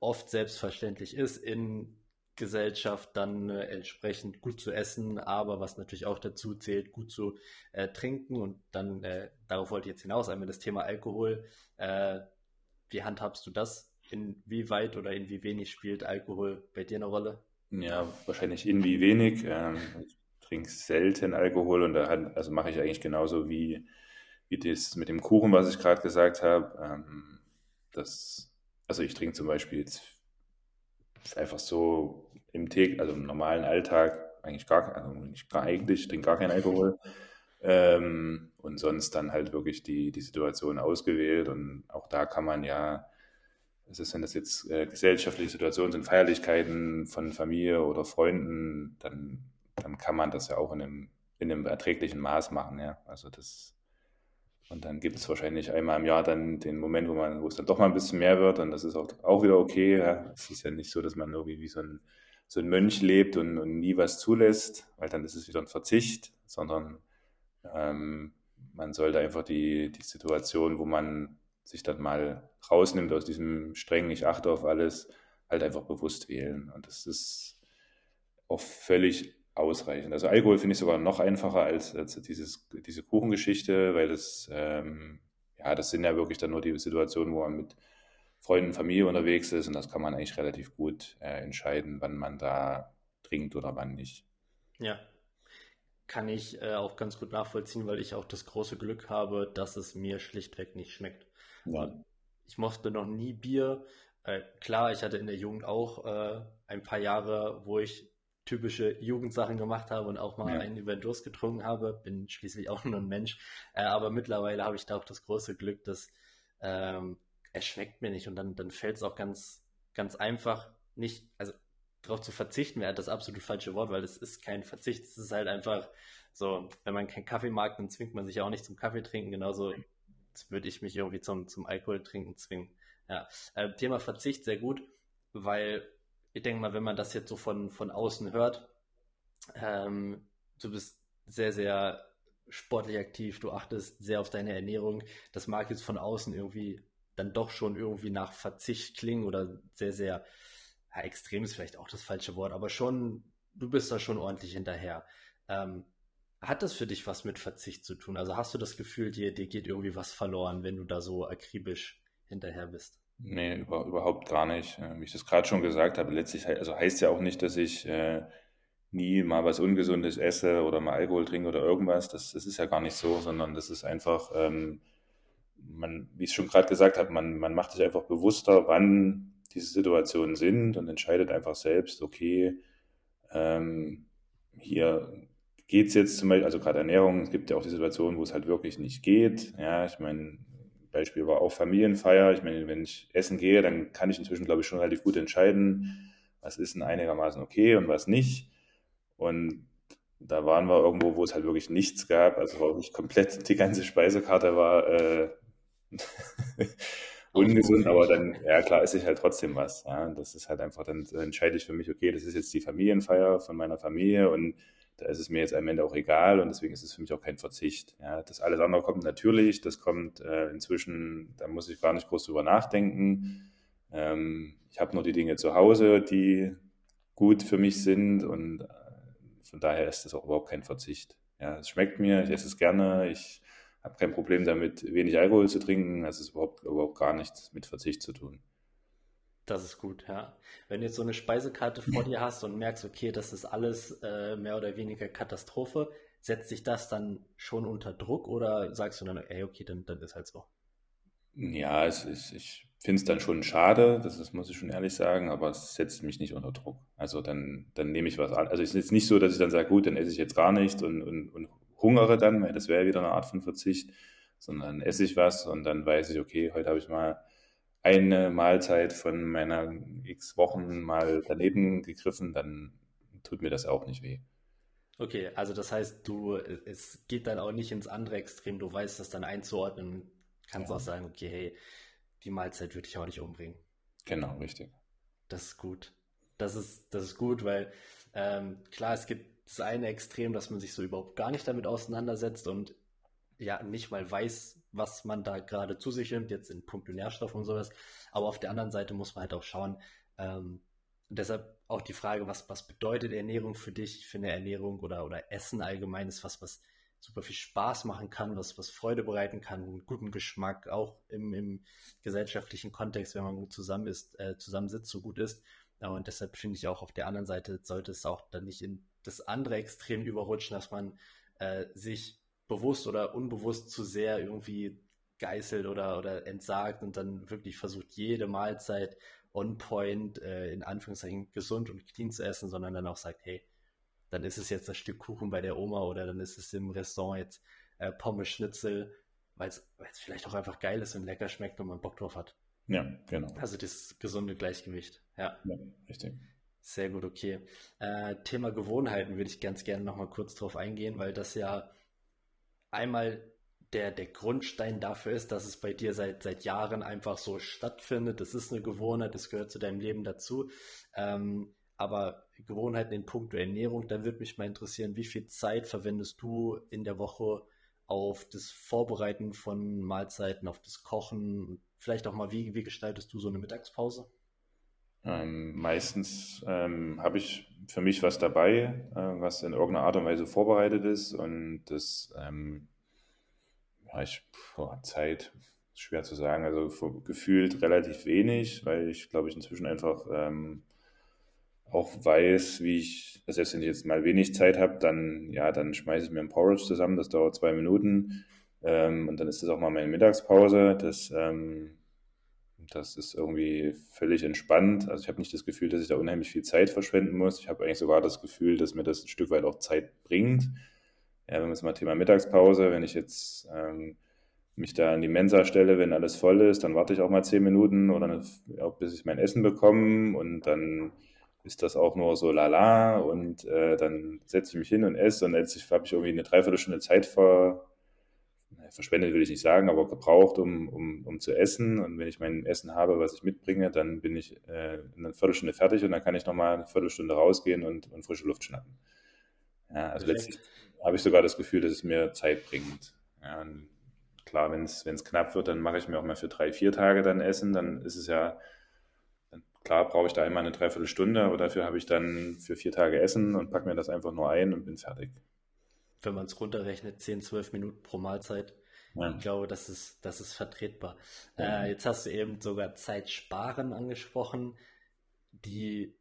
oft selbstverständlich ist, in Gesellschaft dann äh, entsprechend gut zu essen, aber was natürlich auch dazu zählt, gut zu äh, trinken. Und dann, äh, darauf wollte ich jetzt hinaus, einmal das Thema Alkohol. Äh, wie handhabst du das? Inwieweit oder in wie wenig spielt Alkohol bei dir eine Rolle? Ja, wahrscheinlich in wie wenig. Ähm, ich trinke selten Alkohol und da hat, also mache ich eigentlich genauso wie, wie das mit dem Kuchen, was ich gerade gesagt habe. Ähm, das, also ich trinke zum Beispiel jetzt einfach so im Tag, also im normalen Alltag eigentlich gar, also nicht gar eigentlich, ich trinke gar keinen Alkohol. Ähm, und sonst dann halt wirklich die, die Situation ausgewählt. Und auch da kann man ja, es ist, wenn das jetzt äh, gesellschaftliche Situationen sind, Feierlichkeiten von Familie oder Freunden, dann dann kann man das ja auch in einem, in einem erträglichen Maß machen, ja. Also das, und dann gibt es wahrscheinlich einmal im Jahr dann den Moment, wo man, wo es dann doch mal ein bisschen mehr wird und das ist auch, auch wieder okay. Ja. Es ist ja nicht so, dass man irgendwie wie so ein, so ein Mönch lebt und, und nie was zulässt, weil dann ist es wieder ein Verzicht, sondern ähm, man sollte einfach die, die Situation, wo man sich dann mal rausnimmt aus diesem strengen, ich achte auf alles, halt einfach bewusst wählen. Und das ist auch völlig ausreichend. Also Alkohol finde ich sogar noch einfacher als, als dieses, diese Kuchengeschichte, weil das, ähm, ja, das sind ja wirklich dann nur die Situationen, wo man mit Freunden, Familie unterwegs ist und das kann man eigentlich relativ gut äh, entscheiden, wann man da trinkt oder wann nicht. Ja, kann ich äh, auch ganz gut nachvollziehen, weil ich auch das große Glück habe, dass es mir schlichtweg nicht schmeckt. Ja. Ich mochte noch nie Bier. Äh, klar, ich hatte in der Jugend auch äh, ein paar Jahre, wo ich typische Jugendsachen gemacht habe und auch mal ja. einen über den Durst getrunken habe. Bin schließlich auch nur ein Mensch. Äh, aber mittlerweile habe ich da auch das große Glück, dass ähm, es schmeckt mir nicht und dann, dann fällt es auch ganz, ganz einfach nicht, also darauf zu verzichten wäre das absolut falsche Wort, weil es ist kein Verzicht. Es ist halt einfach so, wenn man keinen Kaffee mag, dann zwingt man sich ja auch nicht zum Kaffee trinken. Genauso würde ich mich irgendwie zum, zum Alkohol trinken zwingen. Ja, äh, Thema Verzicht sehr gut, weil ich denke mal, wenn man das jetzt so von, von außen hört, ähm, du bist sehr, sehr sportlich aktiv, du achtest sehr auf deine Ernährung. Das mag jetzt von außen irgendwie dann doch schon irgendwie nach Verzicht klingen oder sehr, sehr, ja, extrem ist vielleicht auch das falsche Wort, aber schon, du bist da schon ordentlich hinterher. Ähm, hat das für dich was mit Verzicht zu tun? Also hast du das Gefühl, dir, dir geht irgendwie was verloren, wenn du da so akribisch hinterher bist? Nee, über, überhaupt gar nicht. Äh, wie ich das gerade schon gesagt habe, letztlich also heißt ja auch nicht, dass ich äh, nie mal was Ungesundes esse oder mal Alkohol trinke oder irgendwas. Das, das ist ja gar nicht so, sondern das ist einfach, ähm, man, wie ich es schon gerade gesagt habe, man, man macht sich einfach bewusster, wann diese Situationen sind und entscheidet einfach selbst, okay, ähm, hier geht es jetzt zum Beispiel, also gerade Ernährung, es gibt ja auch die Situationen, wo es halt wirklich nicht geht. Ja, ich meine, Beispiel war auch Familienfeier. Ich meine, wenn ich essen gehe, dann kann ich inzwischen, glaube ich, schon relativ gut entscheiden, was ist denn einigermaßen okay und was nicht. Und da waren wir irgendwo, wo es halt wirklich nichts gab, also wirklich komplett [LAUGHS] die ganze Speisekarte war äh, [LAUGHS] ungesund, aber dann, ja klar, esse ich halt trotzdem was. Ja. Das ist halt einfach, dann entscheide ich für mich, okay, das ist jetzt die Familienfeier von meiner Familie und da ist es mir jetzt am Ende auch egal und deswegen ist es für mich auch kein Verzicht. Ja, das alles andere kommt natürlich, das kommt äh, inzwischen, da muss ich gar nicht groß drüber nachdenken. Ähm, ich habe nur die Dinge zu Hause, die, gut für mich sind und äh, von daher ist das auch überhaupt kein Verzicht. Ja, es schmeckt mir, ich esse es gerne, ich habe kein Problem damit, wenig Alkohol zu trinken. Das ist überhaupt, überhaupt gar nichts mit Verzicht zu tun. Das ist gut, ja. Wenn du jetzt so eine Speisekarte vor dir hast und merkst, okay, das ist alles äh, mehr oder weniger Katastrophe, setzt sich das dann schon unter Druck oder sagst du dann, ey, okay, dann, dann ist halt so? Ja, es ist, ich finde es dann schon schade, das, das muss ich schon ehrlich sagen, aber es setzt mich nicht unter Druck. Also dann, dann nehme ich was an. Also es ist jetzt nicht so, dass ich dann sage, gut, dann esse ich jetzt gar nichts und, und, und hungere dann, weil das wäre wieder eine Art von Verzicht, sondern esse ich was und dann weiß ich, okay, heute habe ich mal eine Mahlzeit von meiner x Wochen mal daneben gegriffen, dann tut mir das auch nicht weh. Okay, also das heißt, du, es geht dann auch nicht ins andere Extrem, du weißt das dann einzuordnen, kannst ja. auch sagen, okay, hey, die Mahlzeit würde ich auch nicht umbringen. Genau, richtig. Das ist gut. Das ist, das ist gut, weil ähm, klar, es gibt das eine Extrem, dass man sich so überhaupt gar nicht damit auseinandersetzt und ja nicht mal weiß, was man da gerade zu sich nimmt, jetzt in puncto Nährstoff und sowas. Aber auf der anderen Seite muss man halt auch schauen, ähm, deshalb auch die Frage, was, was bedeutet Ernährung für dich? Ich finde Ernährung oder, oder Essen allgemein ist was, was super viel Spaß machen kann, was, was Freude bereiten kann, guten Geschmack, auch im, im gesellschaftlichen Kontext, wenn man gut zusammen ist, äh, zusammensitzt, so gut ist. Und deshalb finde ich auch auf der anderen Seite sollte es auch dann nicht in das andere Extrem überrutschen, dass man äh, sich bewusst oder unbewusst zu sehr irgendwie geißelt oder, oder entsagt und dann wirklich versucht, jede Mahlzeit on point, äh, in Anführungszeichen gesund und clean zu essen, sondern dann auch sagt, hey, dann ist es jetzt das Stück Kuchen bei der Oma oder dann ist es im Restaurant jetzt äh, Pommes Schnitzel, weil es vielleicht auch einfach geil ist und lecker schmeckt und man Bock drauf hat. Ja, genau. Also das gesunde Gleichgewicht. Ja, ja richtig. Sehr gut, okay. Äh, Thema Gewohnheiten würde ich ganz gerne nochmal kurz drauf eingehen, weil das ja einmal der, der Grundstein dafür ist, dass es bei dir seit, seit Jahren einfach so stattfindet. Das ist eine Gewohnheit, das gehört zu deinem Leben dazu. Ähm, aber Gewohnheiten in puncto Ernährung, da würde mich mal interessieren, wie viel Zeit verwendest du in der Woche auf das Vorbereiten von Mahlzeiten, auf das Kochen? Vielleicht auch mal, wie, wie gestaltest du so eine Mittagspause? Ähm, meistens ähm, habe ich für mich was dabei, äh, was in irgendeiner Art und Weise vorbereitet ist und das ähm, ja, ich, boah, Zeit, schwer zu sagen, also gefühlt relativ wenig, weil ich glaube ich inzwischen einfach ähm, auch weiß, wie ich, also selbst wenn ich jetzt mal wenig Zeit habe, dann ja, dann schmeiße ich mir ein Porridge zusammen, das dauert zwei Minuten ähm, und dann ist das auch mal meine Mittagspause, das ähm, das ist irgendwie völlig entspannt. Also ich habe nicht das Gefühl, dass ich da unheimlich viel Zeit verschwenden muss. Ich habe eigentlich sogar das Gefühl, dass mir das ein Stück weit auch Zeit bringt. Ja, wenn wir jetzt mal Thema Mittagspause, wenn ich jetzt ähm, mich da in die Mensa stelle, wenn alles voll ist, dann warte ich auch mal zehn Minuten oder auch bis ich mein Essen bekomme und dann ist das auch nur so lala und äh, dann setze ich mich hin und esse und letztlich habe ich irgendwie eine Dreiviertelstunde Zeit ver, verschwendet will ich nicht sagen, aber gebraucht, um, um, um zu essen. Und wenn ich mein Essen habe, was ich mitbringe, dann bin ich äh, in einer Viertelstunde fertig und dann kann ich nochmal eine Viertelstunde rausgehen und, und frische Luft schnappen. Ja, also Perfekt. letztlich habe ich sogar das Gefühl, dass es mir Zeit bringt. Ja, klar, wenn es knapp wird, dann mache ich mir auch mal für drei, vier Tage dann Essen. Dann ist es ja, klar brauche ich da einmal eine Dreiviertelstunde, aber dafür habe ich dann für vier Tage Essen und packe mir das einfach nur ein und bin fertig. Wenn man es runterrechnet, 10, 12 Minuten pro Mahlzeit. Ja. Ich glaube, das ist, das ist vertretbar. Ja. Äh, jetzt hast du eben sogar Zeit sparen angesprochen, die,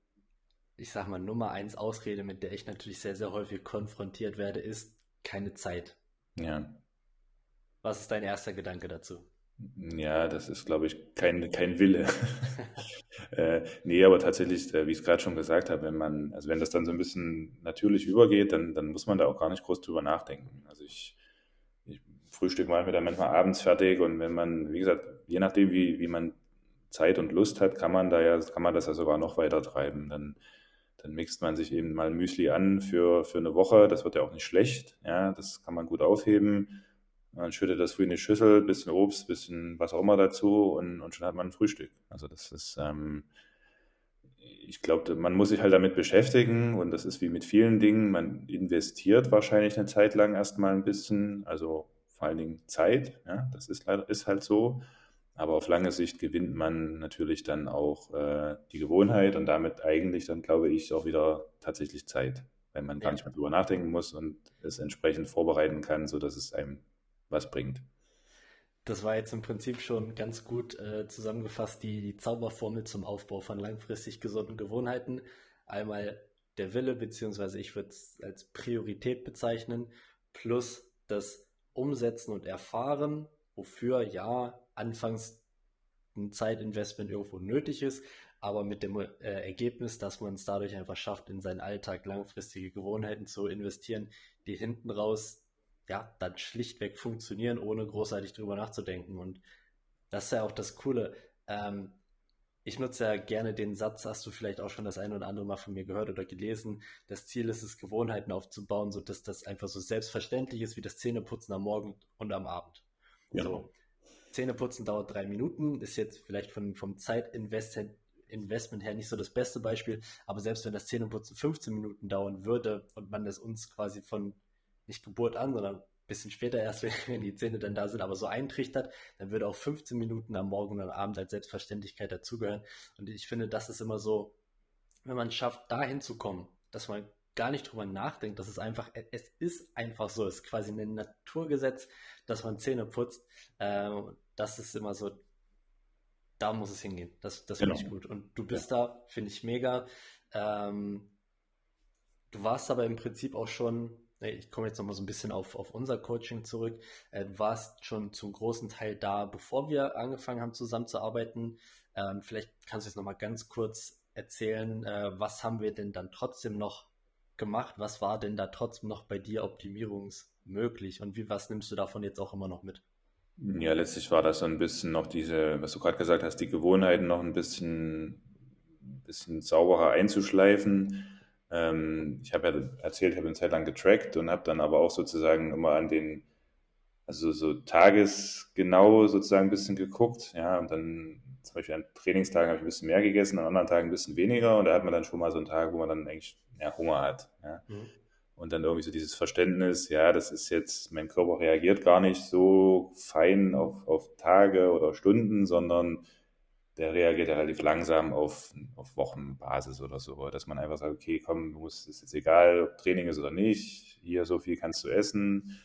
ich sag mal, Nummer eins Ausrede, mit der ich natürlich sehr, sehr häufig konfrontiert werde, ist keine Zeit. Ja. Was ist dein erster Gedanke dazu? Ja, das ist, glaube ich, kein, kein Wille. [LAUGHS] äh, nee, aber tatsächlich, äh, wie ich es gerade schon gesagt habe, wenn man, also wenn das dann so ein bisschen natürlich übergeht, dann, dann muss man da auch gar nicht groß drüber nachdenken. Also ich Frühstück machen wir dann manchmal abends fertig und wenn man, wie gesagt, je nachdem, wie, wie man Zeit und Lust hat, kann man da ja, kann man das ja sogar noch weiter treiben. Dann, dann mixt man sich eben mal Müsli an für, für eine Woche. Das wird ja auch nicht schlecht. Ja, das kann man gut aufheben. Man schüttet das früh in die Schüssel, bisschen Obst, bisschen was auch immer dazu und, und schon hat man ein Frühstück. Also das ist, ähm, ich glaube, man muss sich halt damit beschäftigen und das ist wie mit vielen Dingen. Man investiert wahrscheinlich eine Zeit lang erstmal ein bisschen, also vor allen Dingen Zeit. Ja, das ist leider ist halt so. Aber auf lange Sicht gewinnt man natürlich dann auch äh, die Gewohnheit und damit eigentlich dann, glaube ich, auch wieder tatsächlich Zeit, wenn man ja. gar nicht mehr drüber nachdenken muss und es entsprechend vorbereiten kann, sodass es einem was bringt. Das war jetzt im Prinzip schon ganz gut äh, zusammengefasst, die, die Zauberformel zum Aufbau von langfristig gesunden Gewohnheiten. Einmal der Wille, beziehungsweise ich würde es als Priorität bezeichnen, plus das Umsetzen und Erfahren, wofür ja anfangs ein Zeitinvestment irgendwo nötig ist, aber mit dem äh, Ergebnis, dass man es dadurch einfach schafft, in seinen Alltag langfristige Gewohnheiten zu investieren, die hinten raus ja dann schlichtweg funktionieren, ohne großartig drüber nachzudenken. Und das ist ja auch das Coole. Ähm, ich nutze ja gerne den Satz, hast du vielleicht auch schon das eine oder andere Mal von mir gehört oder gelesen. Das Ziel ist es, Gewohnheiten aufzubauen, sodass das einfach so selbstverständlich ist wie das Zähneputzen am Morgen und am Abend. Ja. So. Zähneputzen dauert drei Minuten, ist jetzt vielleicht von, vom Zeitinvestment Investment her nicht so das beste Beispiel, aber selbst wenn das Zähneputzen 15 Minuten dauern würde und man es uns quasi von nicht Geburt an, sondern bisschen später erst, [LAUGHS] wenn die Zähne dann da sind, aber so eintrichtert, dann würde auch 15 Minuten am Morgen und am Abend als Selbstverständlichkeit dazugehören. Und ich finde, das ist immer so, wenn man schafft, dahin zu kommen, dass man gar nicht drüber nachdenkt, dass es einfach, es ist einfach so, es ist quasi ein Naturgesetz, dass man Zähne putzt. Ähm, das ist immer so, da muss es hingehen. Das, das genau. finde ich gut. Und du bist ja. da, finde ich mega. Ähm, du warst aber im Prinzip auch schon, ich komme jetzt nochmal so ein bisschen auf, auf unser Coaching zurück. Äh, du warst schon zum großen Teil da, bevor wir angefangen haben zusammenzuarbeiten. Ähm, vielleicht kannst du jetzt nochmal ganz kurz erzählen, äh, was haben wir denn dann trotzdem noch gemacht? Was war denn da trotzdem noch bei dir optimierungsmöglich? Und wie, was nimmst du davon jetzt auch immer noch mit? Ja, letztlich war das so ein bisschen noch diese, was du gerade gesagt hast, die Gewohnheiten noch ein bisschen, bisschen sauberer einzuschleifen. Ähm, ich habe ja erzählt, habe eine Zeit lang getrackt und habe dann aber auch sozusagen immer an den, also so tagesgenau sozusagen ein bisschen geguckt, ja, und dann zum Beispiel an Trainingstagen habe ich ein bisschen mehr gegessen, an anderen Tagen ein bisschen weniger und da hat man dann schon mal so einen Tag, wo man dann eigentlich ja, Hunger hat. Ja. Mhm. Und dann irgendwie so dieses Verständnis, ja, das ist jetzt, mein Körper reagiert gar nicht so fein auf, auf Tage oder Stunden, sondern der reagiert relativ langsam auf, auf Wochenbasis oder so, dass man einfach sagt, okay, komm, du musst, ist jetzt egal, ob Training ist oder nicht, hier so viel kannst du essen.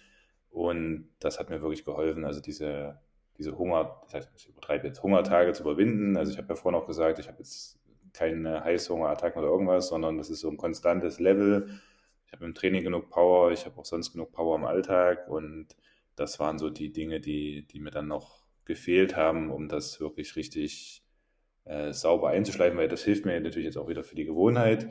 Und das hat mir wirklich geholfen, also diese, diese Hunger, das heißt, ich übertreibe jetzt Hungertage zu überwinden. Also ich habe ja vorhin auch gesagt, ich habe jetzt keine Heißhungerattacken oder irgendwas, sondern das ist so ein konstantes Level. Ich habe im Training genug Power, ich habe auch sonst genug Power im Alltag und das waren so die Dinge, die, die mir dann noch gefehlt haben, um das wirklich richtig äh, sauber einzuschleifen, weil das hilft mir natürlich jetzt auch wieder für die Gewohnheit.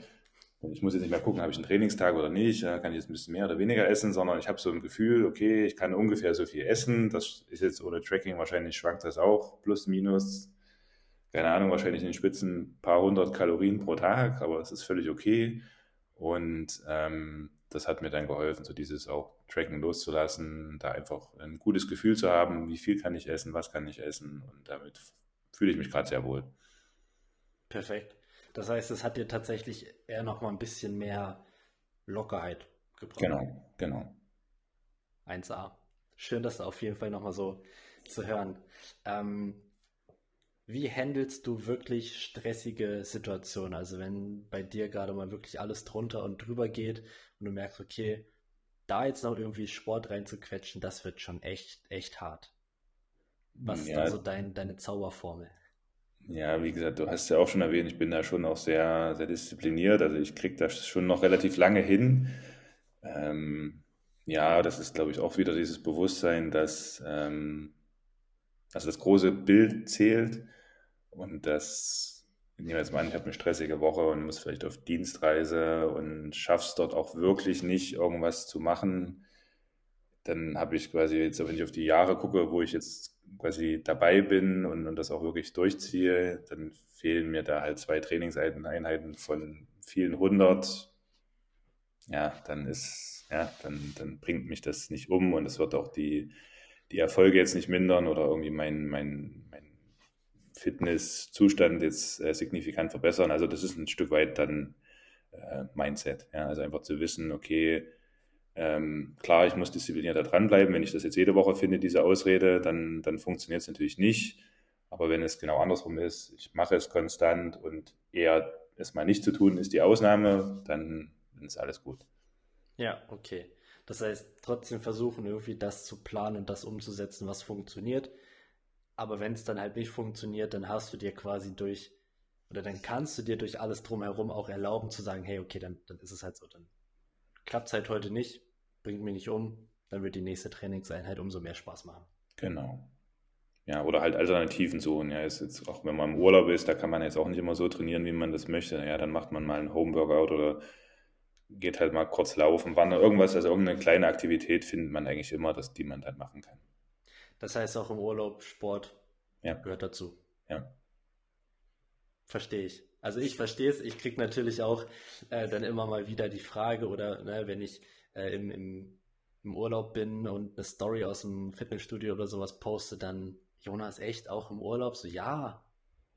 Und ich muss jetzt nicht mehr gucken, habe ich einen Trainingstag oder nicht, kann ich jetzt ein bisschen mehr oder weniger essen, sondern ich habe so ein Gefühl, okay, ich kann ungefähr so viel essen. Das ist jetzt ohne Tracking wahrscheinlich schwankt das auch, plus, minus keine Ahnung, wahrscheinlich in den Spitzen ein paar hundert Kalorien pro Tag, aber es ist völlig okay. Und ähm, das hat mir dann geholfen, so dieses auch Tracken loszulassen, da einfach ein gutes Gefühl zu haben, wie viel kann ich essen, was kann ich essen und damit fühle ich mich gerade sehr wohl. Perfekt. Das heißt, es hat dir tatsächlich eher noch mal ein bisschen mehr Lockerheit gebracht. Genau, genau. 1A. Schön, das auf jeden Fall noch mal so zu hören. Ähm, wie handelst du wirklich stressige Situationen? Also wenn bei dir gerade mal wirklich alles drunter und drüber geht und du merkst, okay, da jetzt noch irgendwie Sport reinzuquetschen, das wird schon echt, echt hart. Was ja. ist da so dein, deine Zauberformel? Ja, wie gesagt, du hast ja auch schon erwähnt, ich bin da schon auch sehr, sehr diszipliniert. Also ich kriege das schon noch relativ lange hin. Ähm, ja, das ist, glaube ich, auch wieder dieses Bewusstsein, dass ähm, also das große Bild zählt und das, nehmen wir jetzt mal an, ich habe eine stressige Woche und muss vielleicht auf Dienstreise und schaff's dort auch wirklich nicht, irgendwas zu machen. Dann habe ich quasi jetzt, wenn ich auf die Jahre gucke, wo ich jetzt quasi dabei bin und, und das auch wirklich durchziehe, dann fehlen mir da halt zwei Trainingseinheiten von vielen hundert. Ja, dann ist, ja, dann, dann bringt mich das nicht um und es wird auch die, die Erfolge jetzt nicht mindern oder irgendwie mein, mein, mein Fitnesszustand jetzt äh, signifikant verbessern. Also das ist ein Stück weit dann äh, Mindset. Ja? Also einfach zu wissen, okay, ähm, klar, ich muss diszipliniert da dranbleiben. Wenn ich das jetzt jede Woche finde, diese Ausrede, dann, dann funktioniert es natürlich nicht. Aber wenn es genau andersrum ist, ich mache es konstant und eher es mal nicht zu tun ist die Ausnahme, dann, dann ist alles gut. Ja, okay. Das heißt, trotzdem versuchen, irgendwie das zu planen und das umzusetzen, was funktioniert. Aber wenn es dann halt nicht funktioniert, dann hast du dir quasi durch, oder dann kannst du dir durch alles drumherum auch erlauben zu sagen, hey, okay, dann, dann ist es halt so, dann klappt es halt heute nicht, bringt mich nicht um, dann wird die nächste Trainingseinheit umso mehr Spaß machen. Genau. Ja, oder halt Alternativen suchen. Ja, ist jetzt auch wenn man im Urlaub ist, da kann man jetzt auch nicht immer so trainieren, wie man das möchte. Ja, dann macht man mal einen Homeworkout oder geht halt mal kurz laufen, wandern, irgendwas, also irgendeine kleine Aktivität findet man eigentlich immer, dass die man dann machen kann. Das heißt auch im Urlaub Sport ja. gehört dazu. Ja. Verstehe ich. Also ich verstehe es. Ich kriege natürlich auch äh, dann immer mal wieder die Frage oder ne, wenn ich äh, im, im, im Urlaub bin und eine Story aus dem Fitnessstudio oder sowas poste, dann Jonas echt auch im Urlaub? So ja,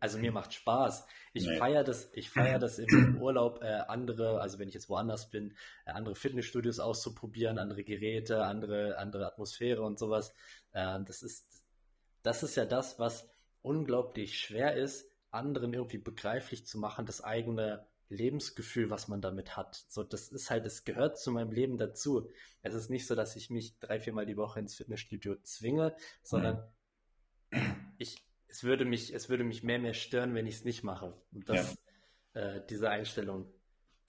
also mir macht Spaß. Ich nee. feiere das, ich feiere das im [CLEARS THROAT] Urlaub, äh, andere, also wenn ich jetzt woanders bin, äh, andere Fitnessstudios auszuprobieren, andere Geräte, andere, andere Atmosphäre und sowas. Äh, das ist, das ist ja das, was unglaublich schwer ist, anderen irgendwie begreiflich zu machen, das eigene Lebensgefühl, was man damit hat. So, das ist halt, es gehört zu meinem Leben dazu. Es ist nicht so, dass ich mich drei, viermal die Woche ins Fitnessstudio zwinge, sondern mhm. ich, es würde mich, es würde mich mehr mehr stören, wenn ich es nicht mache. Und das, ja. äh, diese Einstellung.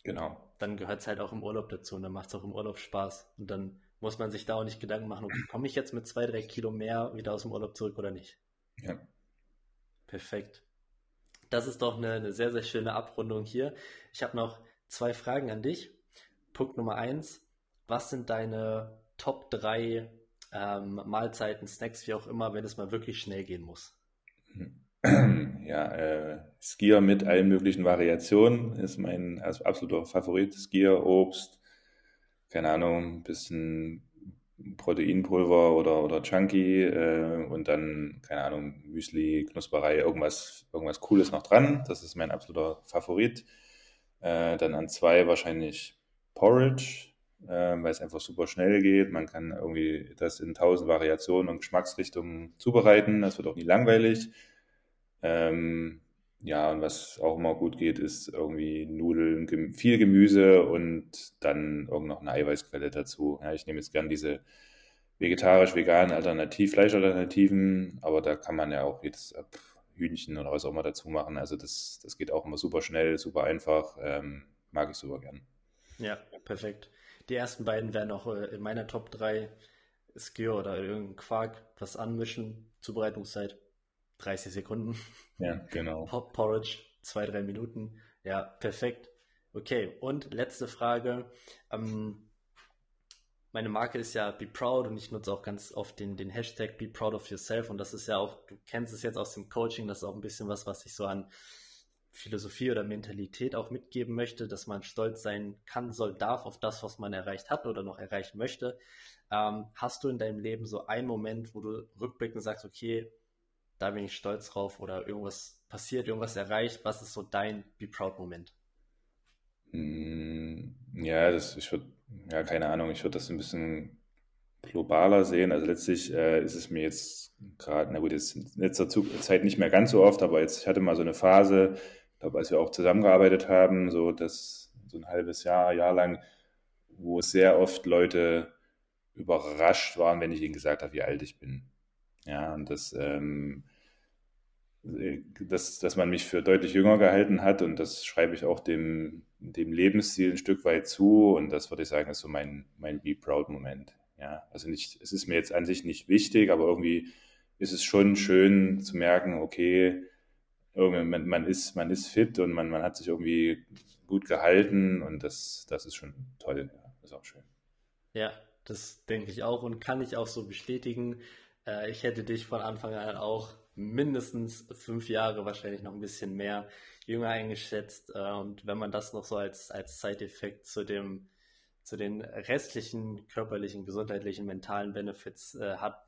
Genau. Dann gehört es halt auch im Urlaub dazu und dann macht es auch im Urlaub Spaß. Und dann muss man sich da auch nicht Gedanken machen, okay, komme ich jetzt mit zwei, drei Kilo mehr wieder aus dem Urlaub zurück oder nicht? Ja. Perfekt. Das ist doch eine, eine sehr, sehr schöne Abrundung hier. Ich habe noch zwei Fragen an dich. Punkt Nummer eins. Was sind deine Top 3 ähm, Mahlzeiten, Snacks, wie auch immer, wenn es mal wirklich schnell gehen muss? [CLEARS THROAT] Ja, äh, Skier mit allen möglichen Variationen ist mein also absoluter Favorit. Skier, Obst, keine Ahnung, ein bisschen Proteinpulver oder, oder Chunky äh, und dann, keine Ahnung, Müsli, Knusperei, irgendwas, irgendwas Cooles noch dran. Das ist mein absoluter Favorit. Äh, dann an zwei wahrscheinlich Porridge, weil es einfach super schnell geht. Man kann irgendwie das in tausend Variationen und Geschmacksrichtungen zubereiten. Das wird auch nie langweilig. Ähm, ja, und was auch immer gut geht, ist irgendwie Nudeln, viel Gemüse und dann irgend noch eine Eiweißquelle dazu. Ja, ich nehme jetzt gern diese vegetarisch-veganen Alternativ, Fleischalternativen, aber da kann man ja auch jetzt Hühnchen oder was auch immer dazu machen. Also das, das geht auch immer super schnell, super einfach. Ähm, mag ich super gern. Ja, perfekt. Die ersten beiden wären auch äh, in meiner Top 3 Skier oder irgendein Quark, was anmischen, Zubereitungszeit 30 Sekunden. Ja, genau. [LAUGHS] Porridge, zwei, drei Minuten. Ja, perfekt. Okay, und letzte Frage. Ähm, meine Marke ist ja Be Proud und ich nutze auch ganz oft den, den Hashtag Be Proud of Yourself und das ist ja auch, du kennst es jetzt aus dem Coaching, das ist auch ein bisschen was, was ich so an Philosophie oder Mentalität auch mitgeben möchte, dass man stolz sein kann, soll, darf auf das, was man erreicht hat oder noch erreichen möchte. Ähm, hast du in deinem Leben so einen Moment, wo du rückblickend sagst, okay, da bin ich stolz drauf oder irgendwas passiert, irgendwas erreicht? Was ist so dein Be Proud-Moment? Hm, ja, das, ich würde, ja, keine Ahnung, ich würde das ein bisschen globaler sehen. Also letztlich äh, ist es mir jetzt gerade, na gut, jetzt in letzter Zeit nicht mehr ganz so oft, aber jetzt, ich hatte mal so eine Phase, glaube, als wir auch zusammengearbeitet haben, so das, so ein halbes Jahr, Jahr lang, wo sehr oft Leute überrascht waren, wenn ich ihnen gesagt habe, wie alt ich bin. Ja, und das, ähm, dass, dass man mich für deutlich jünger gehalten hat und das schreibe ich auch dem, dem Lebensstil ein Stück weit zu und das würde ich sagen, ist so mein, mein Be Proud-Moment. Ja, also nicht, es ist mir jetzt an sich nicht wichtig, aber irgendwie ist es schon schön zu merken, okay, man, man, ist, man ist fit und man, man hat sich irgendwie gut gehalten und das, das ist schon toll, ja, ist auch schön. Ja, das denke ich auch und kann ich auch so bestätigen. Äh, ich hätte dich von Anfang an auch mindestens fünf Jahre, wahrscheinlich noch ein bisschen mehr jünger eingeschätzt. Äh, und wenn man das noch so als, als Side-Effekt zu dem, zu den restlichen körperlichen, gesundheitlichen, mentalen Benefits äh, hat,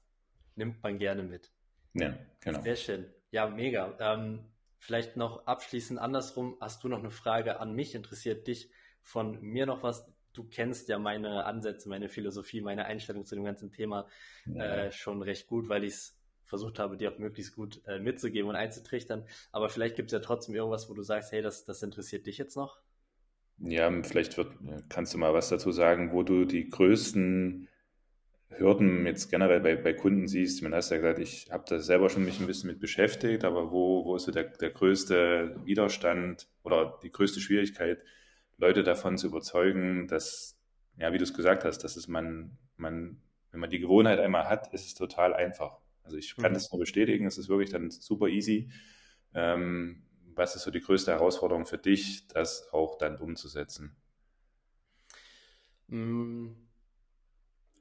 nimmt man gerne mit. Ja, genau. Sehr schön. Ja, mega. Ähm, vielleicht noch abschließend andersrum. Hast du noch eine Frage an mich? Interessiert dich von mir noch was? Du kennst ja meine Ansätze, meine Philosophie, meine Einstellung zu dem ganzen Thema äh, schon recht gut, weil ich es versucht habe, dir auch möglichst gut äh, mitzugeben und einzutrichtern. Aber vielleicht gibt es ja trotzdem irgendwas, wo du sagst, hey, das, das interessiert dich jetzt noch. Ja, vielleicht wird, kannst du mal was dazu sagen, wo du die größten Hürden jetzt generell bei, bei Kunden siehst. Man hast ja gesagt, ich habe da selber schon mich ein bisschen mit beschäftigt, aber wo, wo ist so der, der größte Widerstand oder die größte Schwierigkeit, Leute davon zu überzeugen, dass, ja, wie du es gesagt hast, dass es man, man, wenn man die Gewohnheit einmal hat, ist es total einfach. Also ich kann mhm. das nur bestätigen, es ist wirklich dann super easy. Ähm, was ist so die größte Herausforderung für dich, das auch dann umzusetzen? Mhm.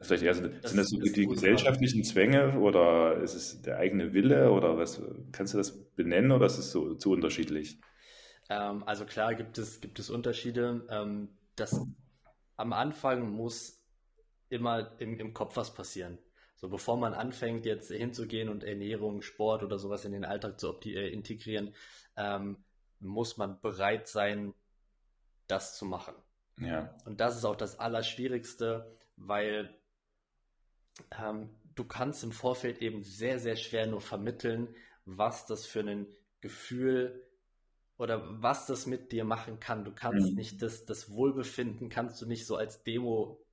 Vielleicht sind das, das so die gesellschaftlichen Zwänge oder ist es der eigene Wille oder was? Kannst du das benennen oder ist es so zu unterschiedlich? Ähm, also klar gibt es, gibt es Unterschiede. Ähm, das, am Anfang muss immer im, im Kopf was passieren. So bevor man anfängt, jetzt hinzugehen und Ernährung, Sport oder sowas in den Alltag zu äh, integrieren, ähm, muss man bereit sein, das zu machen. Ja. Und das ist auch das Allerschwierigste, weil ähm, du kannst im Vorfeld eben sehr, sehr schwer nur vermitteln, was das für ein Gefühl oder was das mit dir machen kann. Du kannst mhm. nicht das, das Wohlbefinden, kannst du nicht so als Demo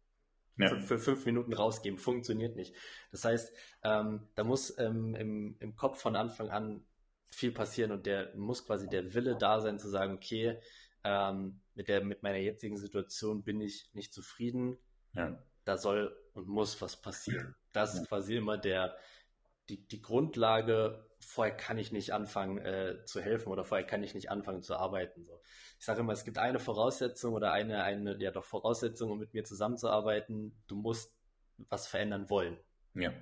ja. für, für, fünf Minuten rausgeben. Funktioniert nicht. Das heißt, ähm, da muss ähm, im, im Kopf von Anfang an viel passieren und der muss quasi der Wille da sein zu sagen, okay, ähm, mit der, mit meiner jetzigen Situation bin ich nicht zufrieden. Ja. Da soll und muss was passieren. Das ist quasi immer der, die, die Grundlage, vorher kann ich nicht anfangen äh, zu helfen oder vorher kann ich nicht anfangen zu arbeiten. So. Ich sage immer, es gibt eine Voraussetzung oder eine, eine, ja doch Voraussetzung, um mit mir zusammenzuarbeiten. Du musst was verändern wollen. Ja.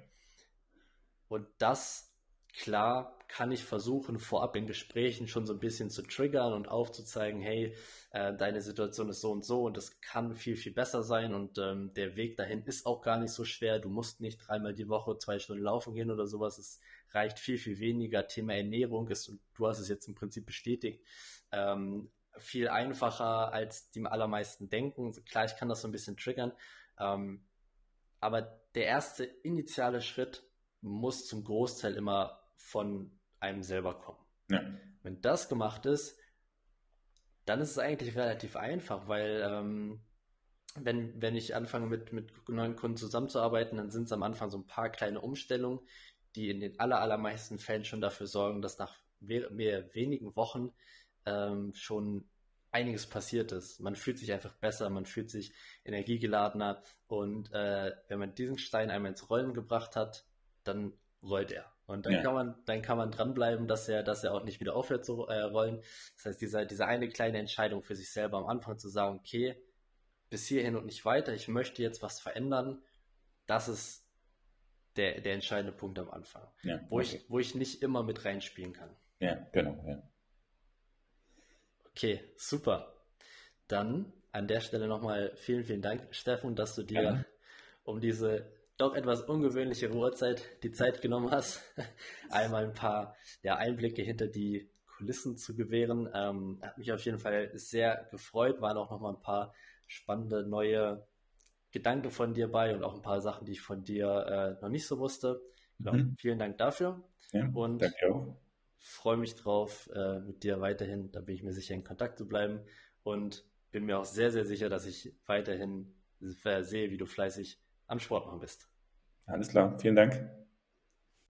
Und das, klar, kann ich versuchen, vorab in Gesprächen schon so ein bisschen zu triggern und aufzuzeigen, hey, äh, deine Situation ist so und so und das kann viel, viel besser sein und ähm, der Weg dahin ist auch gar nicht so schwer. Du musst nicht dreimal die Woche zwei Stunden laufen gehen oder sowas. Es reicht viel, viel weniger. Thema Ernährung ist, und du hast es jetzt im Prinzip bestätigt, ähm, viel einfacher, als die allermeisten denken. Klar, ich kann das so ein bisschen triggern, ähm, aber der erste initiale Schritt muss zum Großteil immer von einem selber kommen. Ja. Wenn das gemacht ist, dann ist es eigentlich relativ einfach, weil ähm, wenn, wenn ich anfange mit, mit neuen Kunden zusammenzuarbeiten, dann sind es am Anfang so ein paar kleine Umstellungen, die in den aller, allermeisten Fällen schon dafür sorgen, dass nach mehr, mehr wenigen Wochen ähm, schon einiges passiert ist. Man fühlt sich einfach besser, man fühlt sich energiegeladener und äh, wenn man diesen Stein einmal ins Rollen gebracht hat, dann rollt er. Und dann ja. kann man, dann kann man dranbleiben, dass er, dass er auch nicht wieder aufhört zu äh, rollen. Das heißt, diese, diese eine kleine Entscheidung für sich selber am Anfang zu sagen, okay, bis hierhin und nicht weiter, ich möchte jetzt was verändern, das ist der, der entscheidende Punkt am Anfang. Ja, wo, okay. ich, wo ich nicht immer mit reinspielen kann. Ja, genau, ja. Okay, super. Dann an der Stelle nochmal vielen, vielen Dank, Steffen, dass du dir ja. um diese doch etwas ungewöhnliche Uhrzeit die Zeit genommen hast, [LAUGHS] einmal ein paar ja, Einblicke hinter die Kulissen zu gewähren. Ähm, hat mich auf jeden Fall sehr gefreut, waren auch nochmal ein paar spannende neue Gedanken von dir bei und auch ein paar Sachen, die ich von dir äh, noch nicht so wusste. Genau, mhm. Vielen Dank dafür. Ja, und freue mich drauf, äh, mit dir weiterhin, da bin ich mir sicher, in Kontakt zu bleiben und bin mir auch sehr, sehr sicher, dass ich weiterhin sehe, wie du fleißig am Sport machen bist. Alles klar, vielen Dank.